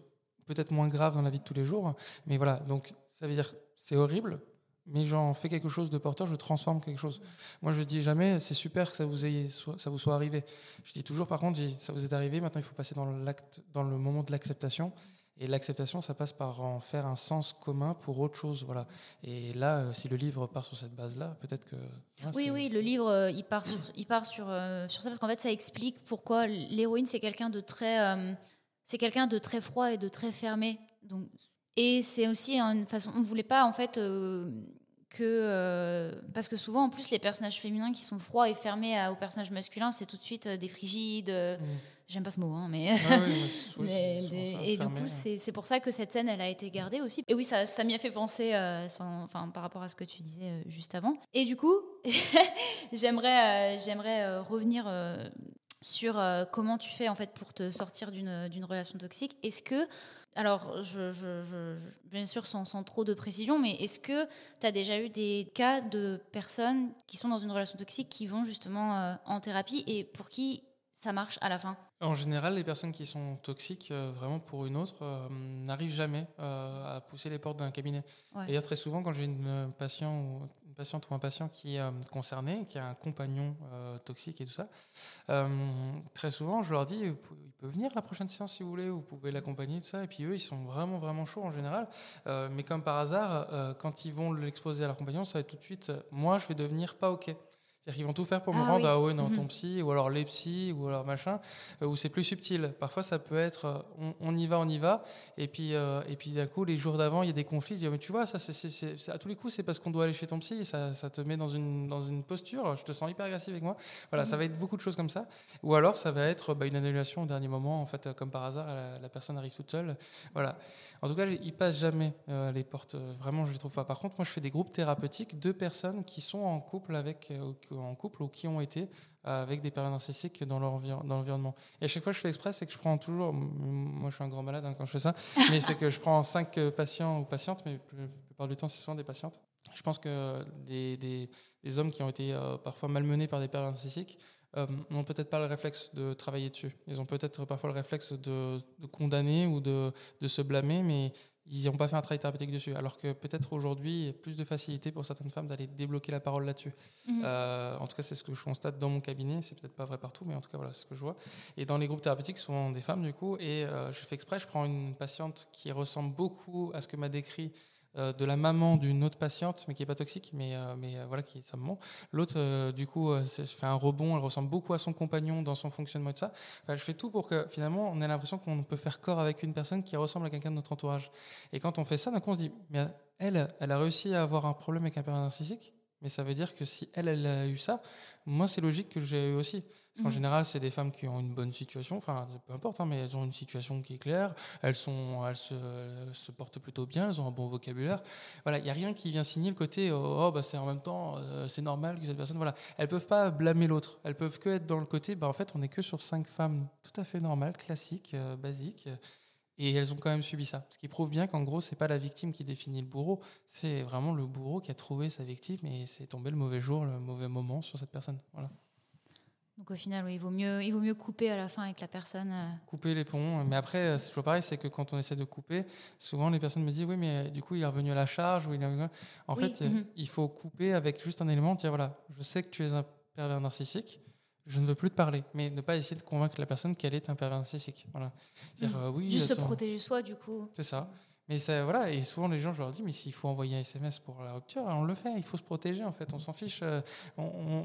peut-être moins graves dans la vie de tous les jours. Mais voilà, donc ça veut dire c'est horrible, mais j'en fais quelque chose de porteur, je transforme quelque chose. Moi, je dis jamais c'est super que ça vous, ayez, soit- ça vous soit arrivé. Je dis toujours, par contre, je dis, ça vous est arrivé, maintenant il faut passer dans, l'acte, dans le moment de l'acceptation. Et l'acceptation, ça passe par en faire un sens commun pour autre chose. Voilà. Et là, euh, si le livre part sur cette base-là, peut-être que. Oui, c'est- oui, le livre, euh, il part sur, il part sur, euh, sur ça parce qu'en fait, ça explique pourquoi l'héroïne, c'est quelqu'un de très, euh, c'est quelqu'un de très froid et de très fermé. Donc, et c'est aussi une façon. On voulait pas en fait euh, que euh, parce que souvent, en plus, les personnages féminins qui sont froids et fermés à- aux personnages masculins, c'est tout de suite euh, des frigides. Mm. J'aime pas ce mot, hein, mais. Oui, des- ça, et du coup, ouais. c'est pour ça que cette scène, elle a été gardée aussi. Et oui, ça, ça m'y a fait penser, euh, sans- enfin, par rapport à ce que tu disais euh, juste avant. Et du coup, j'aimerais, euh, j'aimerais revenir sur euh, comment tu fais en fait pour te sortir d'une d'une relation toxique. Est-ce que, alors, je, je- bien sûr sans, sans trop de précision, mais est-ce que tu as déjà eu des cas de personnes qui sont dans une relation toxique qui vont justement euh, en thérapie et pour qui ça marche à la fin? En général, les personnes qui sont toxiques, euh, vraiment pour une autre, n'arrivent jamais à pousser les portes d'un cabinet. Ouais. D'ailleurs, très souvent, quand j'ai une, patient ou, une patiente ou un patient qui est euh, concerné, qui a un compagnon euh, toxique et tout ça, euh, très souvent, je leur dis, il peut venir la prochaine séance si vous voulez, vous pouvez l'accompagner, tout ça. Et puis eux, ils sont vraiment, vraiment chauds en général. Mais comme par hasard, quand ils vont l'exposer à leur compagnon, ça va être tout de suite, moi, je vais devenir pas OK. C'est-à-dire qu'ils vont tout faire pour me Ah rendre oui. à ouais, non, Mhm. ton psy, ou alors les psys, ou alors machin, euh, où c'est plus subtil. Parfois, ça peut être euh, on, on y va, on y va, et puis, euh, et puis d'un coup, les jours d'avant, il y a des conflits. Je dis, mais tu vois, ça, c'est, à tous les coups, c'est parce qu'on doit aller chez ton psy, et ça, ça te met dans une, dans une posture, je te sens hyper agressif avec moi. Voilà, ça va être beaucoup de choses comme ça. Ou alors, ça va être bah, une annulation au dernier moment, en fait, comme par hasard, la, la personne arrive toute seule. Voilà. En tout cas, ils passent jamais euh, les portes. Vraiment, je les trouve pas. Par contre, moi, je fais des groupes thérapeutiques de personnes qui sont en couple avec, euh, en couple ou qui ont été euh, avec des pervers narcissiques dans leur l'environnement. Et à chaque fois, je fais exprès, c'est que je prends toujours. Moi, je suis un grand malade hein, quand je fais ça, mais c'est que je prends cinq euh, patients ou patientes, mais la plupart du temps, c'est souvent des patientes. Je pense que des, des- des hommes qui ont été euh, parfois malmenés par des pervers narcissiques euh, n'ont peut-être pas le réflexe de travailler dessus. Ils ont peut-être parfois le réflexe de, de condamner ou de, de se blâmer, mais ils n'ont pas fait un travail thérapeutique dessus. Alors que peut-être aujourd'hui, il y a plus de facilité pour certaines femmes d'aller débloquer la parole là-dessus. Mhm. Euh, en tout cas, c'est ce que je constate dans mon cabinet. C'est peut-être pas vrai partout, mais en tout cas, voilà, c'est ce que je vois. Et dans les groupes thérapeutiques, souvent des femmes, du coup. Et euh, je fais exprès, je prends une patiente qui ressemble beaucoup à ce que m'a décrit de la maman d'une autre patiente, mais qui n'est pas toxique, mais, euh, mais euh, voilà, qui est sa maman. L'autre, euh, du coup, euh, fait un rebond. Elle ressemble beaucoup à son compagnon dans son fonctionnement et tout ça. Je fais tout pour que finalement, on ait l'impression qu'on peut faire corps avec une personne qui ressemble à quelqu'un de notre entourage. Et quand on fait ça, d'un coup, on se dit, mais elle, elle a réussi à avoir un problème avec un pervers narcissique. Mais ça veut dire que si elle, elle a eu ça, moi, c'est logique que j'ai eu aussi. Parce qu'en Mhm. général, c'est des femmes qui ont une bonne situation, enfin, peu importe, hein, mais elles ont une situation qui est claire, elles, sont, elles, se, elles se portent plutôt bien, elles ont un bon vocabulaire. Voilà, il n'y a rien qui vient signer le côté, oh, oh, bah, c'est en même temps, euh, c'est normal que cette personne. Voilà, elles peuvent pas blâmer l'autre, elles peuvent que être dans le côté, bah, en fait, on n'est que sur cinq femmes tout à fait normales, classiques, euh, basiques. Et elles ont quand même subi ça. Ce qui prouve bien qu'en gros, c'est pas la victime qui définit le bourreau, c'est vraiment le bourreau qui a trouvé sa victime et c'est tombé le mauvais jour, le mauvais moment sur cette personne. Voilà. Donc au final, oui, il, vaut mieux, il vaut mieux couper à la fin avec la personne. euh. Couper les ponts. Mais après, euh, c'est toujours pareil, c'est que quand on essaie de couper, souvent les personnes me disent oui, mais du coup, il est revenu à la charge. Ou il est... En Oui, fait, euh, mhm. il faut couper avec juste un élément, dire voilà, je sais que tu es un pervers narcissique. Je ne veux plus te parler, mais ne pas essayer de convaincre la personne qu'elle est un pervers narcissique. Voilà. Dire Mhm. euh, oui, Juste se protéger soi, du coup. C'est ça. Mais voilà, et souvent les gens, je leur dis, mais s'il faut envoyer un SMS pour la rupture, on le fait, il faut se protéger en fait, on s'en fiche. euh,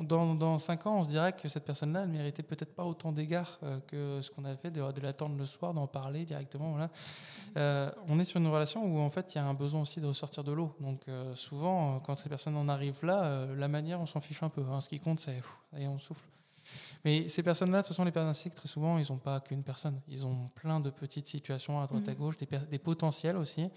dans, dans cinq ans, on se dirait que cette personne-là, elle méritait peut-être pas autant d'égards euh, que ce qu'on a fait, de, de l'attendre le soir, d'en parler directement. Euh, on est sur une relation où en fait il y a un besoin aussi de ressortir de l'eau. Donc souvent, quand les personnes en arrivent là, la manière, on s'en fiche un peu. hein. Ce qui compte, c'est, allez, on souffle. Mais ces personnes-là, toute façon, les personnes narcissiques, très souvent, ils n'ont pas qu'une personne. Ils ont plein de petites situations à droite à Mhm. gauche, des, potentiels aussi.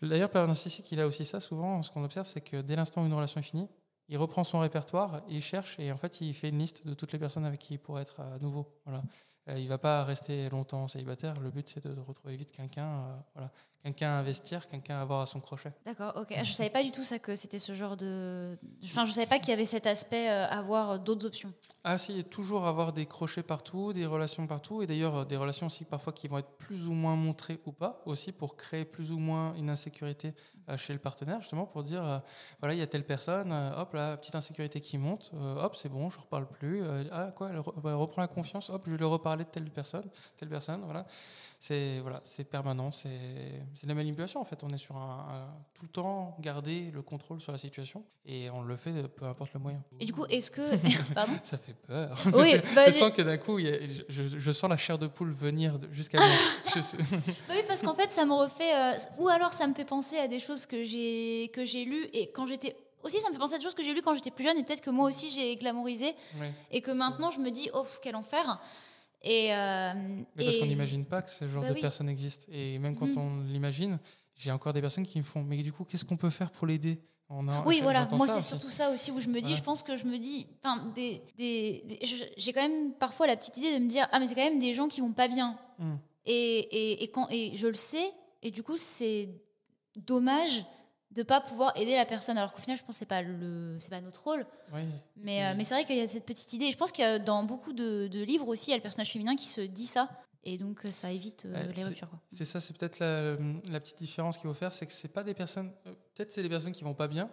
D'ailleurs, pervers narcissique, il a aussi ça souvent. Ce qu'on observe, c'est que dès l'instant où une relation est finie, il reprend son répertoire, il cherche et en fait il fait une liste de toutes les personnes avec qui il pourrait être à nouveau. Voilà. Euh, il va pas rester longtemps célibataire. Le but c'est de, retrouver vite quelqu'un, euh, voilà, quelqu'un à investir, quelqu'un à avoir à son crochet. D'accord, ok. Ah, je savais pas du tout ça que c'était ce genre de. Enfin, je savais pas qu'il y avait cet aspect euh, avoir d'autres options. Ah si, toujours avoir des crochets partout, des relations partout, et d'ailleurs des relations aussi parfois qui vont être plus ou moins montrées ou pas, aussi pour créer plus ou moins une insécurité chez le partenaire, justement pour dire voilà il y a telle personne, hop la petite insécurité qui monte, hop c'est bon, je ne reparle plus, ah quoi, elle, elle, reprend la confiance, hop je vais lui reparler de telle personne, telle personne, voilà c'est voilà, c'est permanent, c'est de la manipulation en fait. On est sur un, tout le temps garder le contrôle sur la situation et on le fait peu importe le moyen. Et du coup, est-ce que pardon Ça fait peur. Oui, je, bah, sens que d'un coup, je, je, sens la chair de poule venir jusqu'à moi. oui, parce qu'en fait, ça me refait, euh, ou alors ça me fait penser à des choses que j'ai que j'ai lues et quand j'étais aussi, ça me fait penser à des choses que j'ai lues quand j'étais plus jeune et peut-être que moi aussi j'ai glamourisé et que maintenant je me dis, oh, quel enfer. Et, euh, mais parce qu'on n'imagine pas que ce genre bah de personne existe. Et même quand mm. on l'imagine, j'ai encore des personnes qui me font Mais du coup, qu'est-ce qu'on peut faire pour l'aider oui, voilà, moi c'est surtout ça aussi où je me dis, je pense que je me dis, enfin, des, des, j'ai quand même parfois la petite idée de me dire, ah mais c'est quand même des gens qui vont pas bien. Mm. Et, et, et, quand, et je le sais, et du coup c'est dommage de pas pouvoir aider la personne. Alors qu'au final je pense que c'est pas le c'est pas notre rôle. Mais, euh, mais c'est vrai qu'il y a cette petite idée. Je pense qu'il y a dans beaucoup de, livres aussi il y a le personnage féminin qui se dit ça. Et donc euh, ça évite euh, les ruptures c'est ça c'est peut-être la, la, petite différence qu'il faut faire c'est que c'est pas des personnes peut-être c'est des personnes qui vont pas bien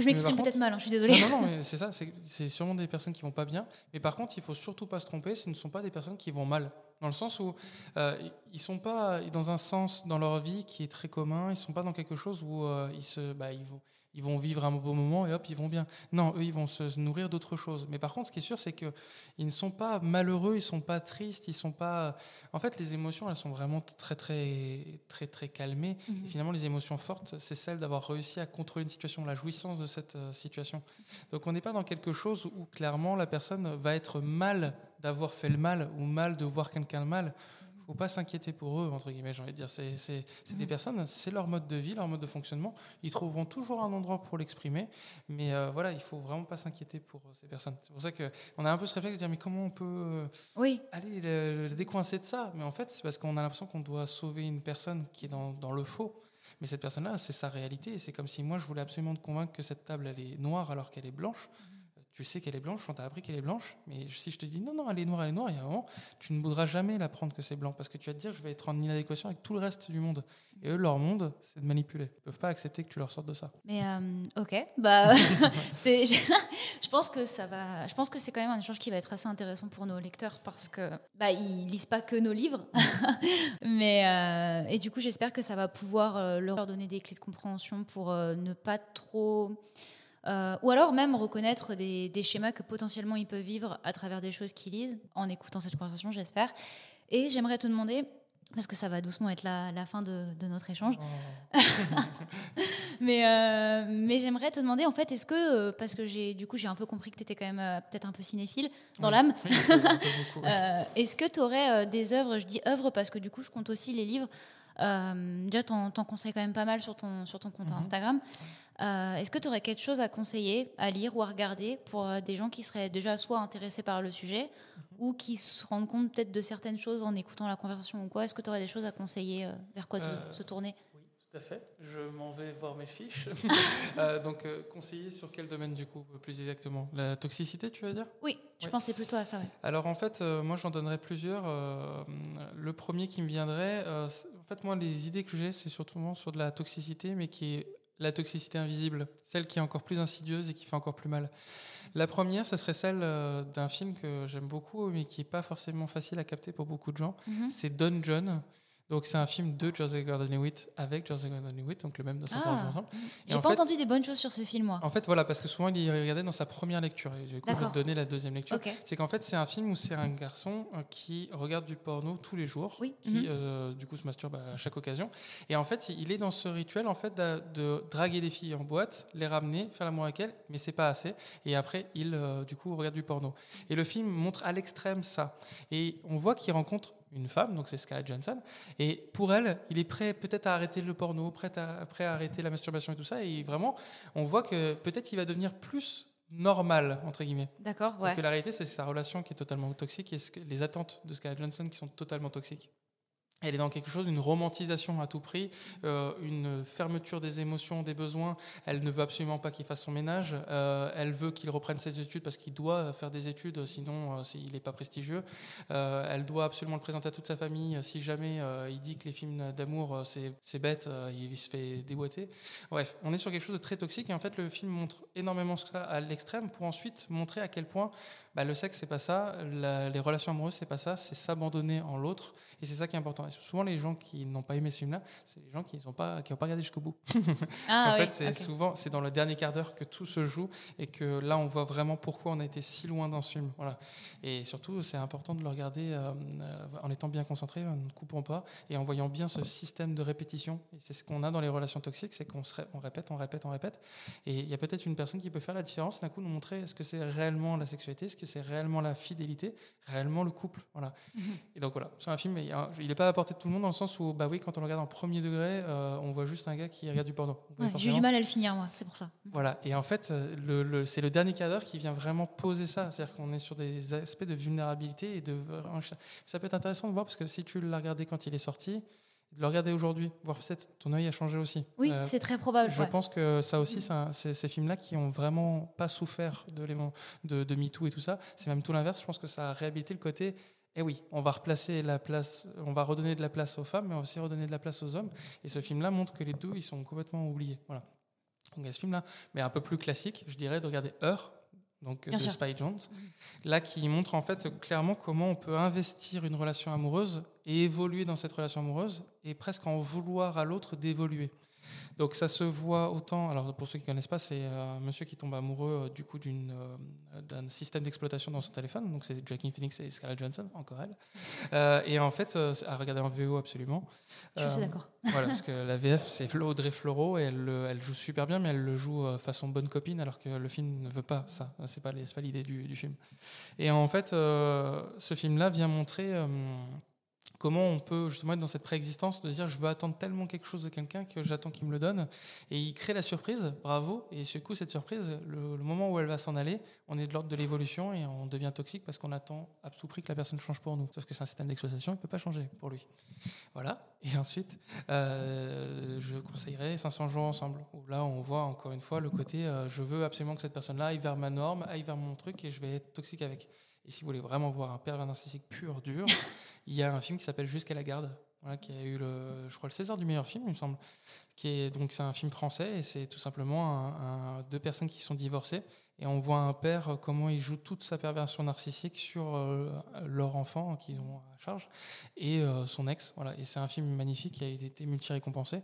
je m'exprime peut-être mal, hein, je suis désolée. Non, non, c'est ça, c'est sûrement des personnes qui vont pas bien. Mais par contre, il faut surtout pas se tromper, ce ne sont pas des personnes qui vont mal. Dans le sens où euh, ils sont pas dans un sens dans leur vie qui est très commun, ils sont pas dans quelque chose où euh, ils, se, bah, ils, vont, ils vont vivre un beau moment et hop, ils vont bien. Non, eux, ils vont se nourrir d'autres choses. Mais par contre, ce qui est sûr, c'est qu'ils ne sont pas malheureux, ils sont pas tristes, ils sont pas. En fait, les émotions, elles sont vraiment très, très, très, très calmées. Mhm. Et finalement, les émotions fortes, c'est celle d'avoir réussi à contrôler une situation, la jouissance de cette euh, situation. Donc, on n'est pas dans quelque chose où clairement la personne va être mal d'avoir fait le mal ou mal de voir quelqu'un mal faut pas s'inquiéter pour eux, entre guillemets, j'ai envie de dire. C'est, des mm. personnes, c'est leur mode de vie, leur mode de fonctionnement. Ils trouveront toujours un endroit pour l'exprimer, mais euh, voilà, il faut vraiment pas s'inquiéter pour euh, ces personnes. C'est pour ça qu'on a un peu ce réflexe de dire, mais comment on peut euh, oui. aller le, décoincer de ça? Mais en fait, c'est parce qu'on a l'impression qu'on doit sauver une personne qui est dans, dans le faux. Mais cette personne-là, c'est sa réalité. C'est comme si moi, je voulais absolument te convaincre que cette table, elle est noire alors qu'elle est blanche tu sais qu'elle est blanche, on t'a appris qu'elle est blanche, mais si je te dis non, non, elle est noire, elle est noire, il y a un moment, tu ne voudras jamais l'apprendre que c'est blanc, parce que tu vas te dire, je vais être en inadéquation avec tout le reste du monde. Et eux, leur monde, c'est de manipuler. Ils ne peuvent pas accepter que tu leur sortes de ça. Mais euh, ok, bah, je pense que ça va, je pense que c'est quand même un échange qui va être assez intéressant pour nos lecteurs, parce que bah, ils lisent pas que nos livres, mais euh, et du coup, j'espère que ça va pouvoir euh, leur donner des clés de compréhension pour ne pas trop euh, ou alors même reconnaître des, schémas que potentiellement ils peuvent vivre à travers des choses qu'ils lisent, en écoutant cette conversation, j'espère. Et j'aimerais te demander, parce que ça va doucement être la, la fin de, notre échange, oh. mais, euh, mais j'aimerais te demander, en fait, est-ce que, euh, parce que j'ai du coup j'ai un peu compris que tu étais quand même peut-être un peu cinéphile dans l'âme, est-ce que tu aurais des œuvres, je dis œuvres parce que du coup je compte aussi les livres, déjà t'en conseilles quand même pas mal sur ton, sur ton compte mhm. Instagram. Euh, est-ce que tu aurais quelque chose à conseiller, à lire ou à regarder pour euh, des gens qui seraient déjà soit intéressés par le sujet mhm. ou qui se rendent compte peut-être de certaines choses en écoutant la conversation ou quoi? Est-ce que tu aurais des choses à conseiller euh, vers quoi se tourner? Oui, tout à fait. Je m'en vais voir mes fiches. donc, conseiller sur quel domaine du coup, plus exactement? La toxicité, tu veux dire? Oui, je pensais plutôt à ça. Alors en fait, moi j'en donnerais plusieurs. le premier qui me viendrait, en fait, moi les idées que j'ai, c'est surtout sur de la toxicité, mais qui est la toxicité invisible, celle qui est encore plus insidieuse et qui fait encore plus mal. La première, ce serait celle euh, d'un film que j'aime beaucoup, mais qui n'est pas forcément facile à capter pour beaucoup de gens. Mhm. C'est Don John. Donc c'est un film de Joseph Gordon-Levitt avec Joseph Gordon-Levitt, donc le même dans sa ah. J'ai pas entendu des bonnes choses sur ce film, moi. En fait, voilà, parce que souvent il regardait dans sa première lecture. Et du coup, je vais te donner la deuxième lecture. C'est qu'en fait, c'est un film où c'est un garçon euh, qui regarde du porno tous les jours, qui mhm. euh, du coup se masturbe à chaque occasion. Et en fait, il est dans ce rituel en fait de, draguer les filles en boîte, les ramener, faire l'amour avec elles, mais c'est pas assez. Et après, il euh, du coup regarde du porno. Et le film montre à l'extrême ça. Et on voit qu'il rencontre une femme, donc c'est Scarlett Johansson. Et pour elle, il est prêt peut-être à arrêter le porno, prêt à, prêt à arrêter la masturbation et tout ça. Et vraiment, on voit que peut-être il va devenir plus normale, entre guillemets. D'accord, ouais. que la réalité, c'est sa relation qui est totalement toxique et les attentes de Scarlett Johansson qui sont totalement toxiques. Elle est dans quelque chose d'une romantisation à tout prix, euh, une fermeture des émotions, des besoins. Elle ne veut absolument pas qu'il fasse son ménage. Euh, elle veut qu'il reprenne ses études parce qu'il doit faire des études, sinon euh, il n'est pas prestigieux. Euh, elle doit absolument le présenter à toute sa famille. Si jamais il dit que les films d'amour, c'est bête, il se fait déboîter. Bref, on est sur quelque chose de très toxique et en fait le film montre énormément ça à l'extrême pour ensuite montrer à quel point bah, le sexe c'est pas ça, les relations amoureuses c'est pas ça, c'est s'abandonner en l'autre et c'est ça qui est important. Souvent les gens qui n'ont pas aimé ce film-là, c'est les gens qui n'ont pas qui ont pas regardé jusqu'au bout. Ah, en oui, fait c'est souvent c'est dans le dernier quart d'heure que tout se joue et que là on voit vraiment pourquoi on a été si loin dans ce film. Voilà. Et surtout c'est important de le regarder euh, euh, en étant bien concentré, en ne coupant pas et en voyant bien ce système de répétition. Et c'est ce qu'on a dans les relations toxiques, c'est qu'on se ré- on répète, on répète, on répète. Et il y a peut-être une personne qui peut faire la différence, d'un coup nous montrer est-ce que c'est réellement la sexualité, est-ce que c'est réellement la fidélité, réellement le couple. Voilà. Mhm. Et donc voilà, c'est un film, il n'est pas portée de tout le monde dans le sens où, bah oui, quand on le regarde en premier degré, euh, on voit juste un gars qui regarde du porno. Ouais, J'ai eu du mal à le finir, moi, c'est pour ça. Voilà, et en fait, euh, le, le- c'est le dernier quart d'heure qui vient vraiment poser ça. C'est-à-dire qu'on est sur des aspects de vulnérabilité et de. Ça peut être intéressant de voir parce que si tu l'as regardé quand il est sorti, de le regarder aujourd'hui, voir peut-être ton œil a changé aussi. Oui, Euh, c'est très probable. je ouais. pense que ça aussi, ça- c'est- ces films-là qui ont vraiment pas souffert de, de, de MeToo et tout ça, c'est même tout l'inverse. Je pense que ça a réhabilité le côté. Eh oui, on va replacer la place, on va redonner de la place aux femmes, mais on va aussi redonner de la place aux hommes. Et ce film-là montre que les deux, ils sont complètement oubliés. Voilà. Donc il y a ce film-là, mais un peu plus classique, je dirais, de regarder Heure, donc Bien de sûr. Spy Jones, là qui montre en fait clairement comment on peut investir une relation amoureuse et évoluer dans cette relation amoureuse et presque en vouloir à l'autre d'évoluer. Donc ça se voit autant. Alors pour ceux qui connaissent pas, c'est euh, un monsieur qui tombe amoureux euh, du coup euh, d'un système d'exploitation dans son téléphone. Donc c'est Joaquin Phoenix et Scarlett Johansson, encore elle. Et en fait, à regarder en VO absolument. Je suis d'accord. voilà, parce que la VF, c'est Audrey Fleurot et elle, le- elle joue super bien, mais elle le joue façon bonne copine, alors que le film ne veut pas ça. C'est pas, pas l'idée du, du film. Et en fait, ce film-là vient montrer comment on peut justement être dans cette préexistence de dire je veux attendre tellement quelque chose de quelqu'un que j'attends qu'il me le donne. Et il crée la surprise, bravo. Et du coup, cette surprise, le, le moment où elle va s'en aller, on est de l'ordre de l'évolution et on devient toxique parce qu'on attend à tout prix que la personne change pour nous. Sauf que c'est un système d'exploitation, il ne peut pas changer pour lui. Voilà. Et ensuite, euh, je conseillerais 500 jours ensemble. Où là, on voit encore une fois le côté euh, je veux absolument que cette personne-là aille vers ma norme, aille vers mon truc et je vais être toxique avec. Et si vous voulez vraiment voir un pervers narcissique pur, dur, il y a un film qui s'appelle Jusqu'à la garde. Voilà, qui a eu le, je crois, le César du meilleur film, il me semble. Qui est, donc, c'est un film français et c'est tout simplement un- un- deux personnes qui sont divorcées. Et on voit un père, euh, comment il joue toute sa perversion narcissique sur euh, leur enfant qu'ils ont à charge et euh, son ex. Voilà. Et c'est un film magnifique qui a été multi-récompensé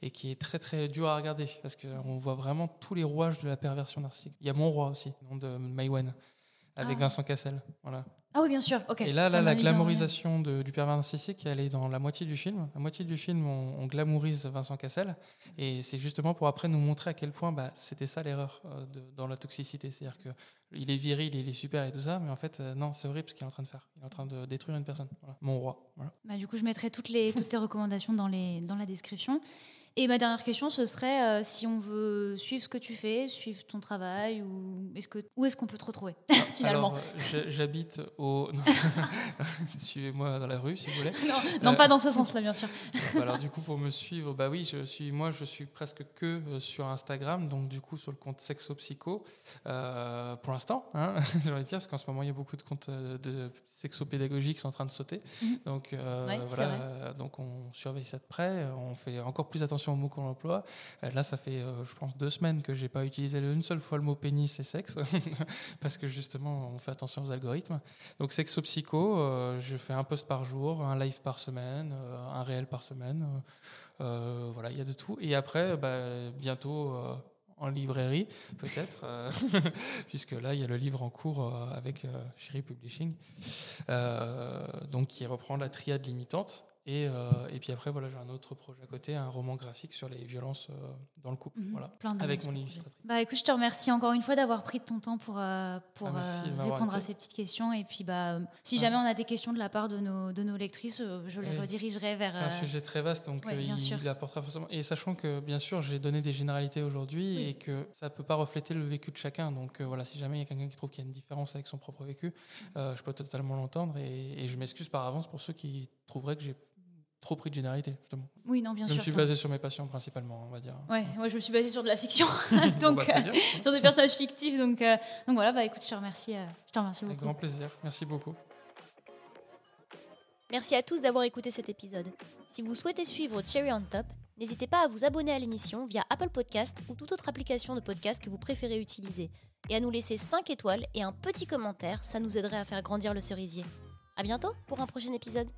et qui est très très dur à regarder parce qu'on voit vraiment tous les rouages de la perversion narcissique. Il y a Mon Roi aussi, nom de Maïwen, avec Ah. Vincent Cassel. Voilà. Ah oui, bien sûr. Et là, là la glamourisation de- du pervers narcissique, elle est dans la moitié du film. La moitié du film, on, on glamourise Vincent Cassel. Et c'est justement pour après nous montrer à quel point bah, c'était ça l'erreur euh, dans la toxicité. C'est-à-dire qu'il est viril, il est super et tout ça, mais en fait, euh, non, c'est horrible ce qu'il est en train de faire. Il est en train de détruire une personne. Voilà. Mon roi. Voilà. Bah, du coup, je mettrai toutes, les, toutes tes recommandations dans, les, dans la description. Et ma dernière question, ce serait euh, si on veut suivre ce que tu fais, suivre ton travail, ou est-ce que, où est-ce qu'on peut te retrouver finalement Alors, euh, j'habite au. Suivez-moi dans la rue si vous voulez. Non, non, euh, pas dans ce sens-là, bien sûr. Bah alors du coup pour me suivre, bah oui, je suis moi je suis presque que euh, sur Instagram, donc du coup sur le compte Sexopsycho euh, pour l'instant, hein, j'ai envie de dire parce qu'en ce moment il y a beaucoup de comptes euh, de sexopédagogiques qui sont en train de sauter, Mhm. donc euh, Ouais, voilà, euh, donc on surveille ça de près, on fait encore plus attention aux mots qu'on emploie. Euh, Là ça fait euh, je pense deux semaines que j'ai pas utilisé une seule fois le mot pénis et sexe parce que justement on fait attention aux algorithmes. Donc Sexopsycho, euh, je fais un post par jour, un live par semaine, un réel par semaine. voilà, il y a de tout. Et après, bah, bientôt en librairie, peut-être, puisque là, il y a le livre en cours avec Chéri Publishing, donc qui reprend la triade limitante. Et, et puis après, voilà, j'ai un autre projet à côté, un roman graphique sur les violences dans le couple. Mhm. Voilà, avec mon illustratrice. Bah écoute, je te remercie encore une fois d'avoir pris de ton temps pour, euh, pour Ah, merci euh, répondre à ces petites questions. Et puis, bah, si jamais on a des questions de la part de nos, de nos lectrices, euh, je les Oui. redirigerai vers. C'est un euh, sujet très vaste, donc ouais, euh, il, apportera forcément. Et sachant que, bien sûr, j'ai donné des généralités aujourd'hui Oui. et que ça ne peut pas refléter le vécu de chacun. Donc euh, voilà, si jamais il y a quelqu'un qui trouve qu'il y a une différence avec son propre vécu, euh, je peux totalement l'entendre et, et je m'excuse par avance pour ceux qui trouveraient que j'ai trop pris de généralité, justement. Oui, non, bien je sûr. me suis basé sur mes patients principalement, on va dire. Ouais, moi je me suis basée sur de la fiction, Bon, donc bah, euh, sur des personnages fictifs. Donc, euh, donc voilà, bah écoute, je te remercie, euh, je te remercie Avec beaucoup. grand plaisir. Merci beaucoup. Merci à tous d'avoir écouté cet épisode. Si vous souhaitez suivre Cherry on Top, n'hésitez pas à vous abonner à l'émission via Apple Podcast ou toute autre application de podcast que vous préférez utiliser. Et à nous laisser 5 étoiles et un petit commentaire, ça nous aiderait à faire grandir le cerisier. À bientôt pour un prochain épisode.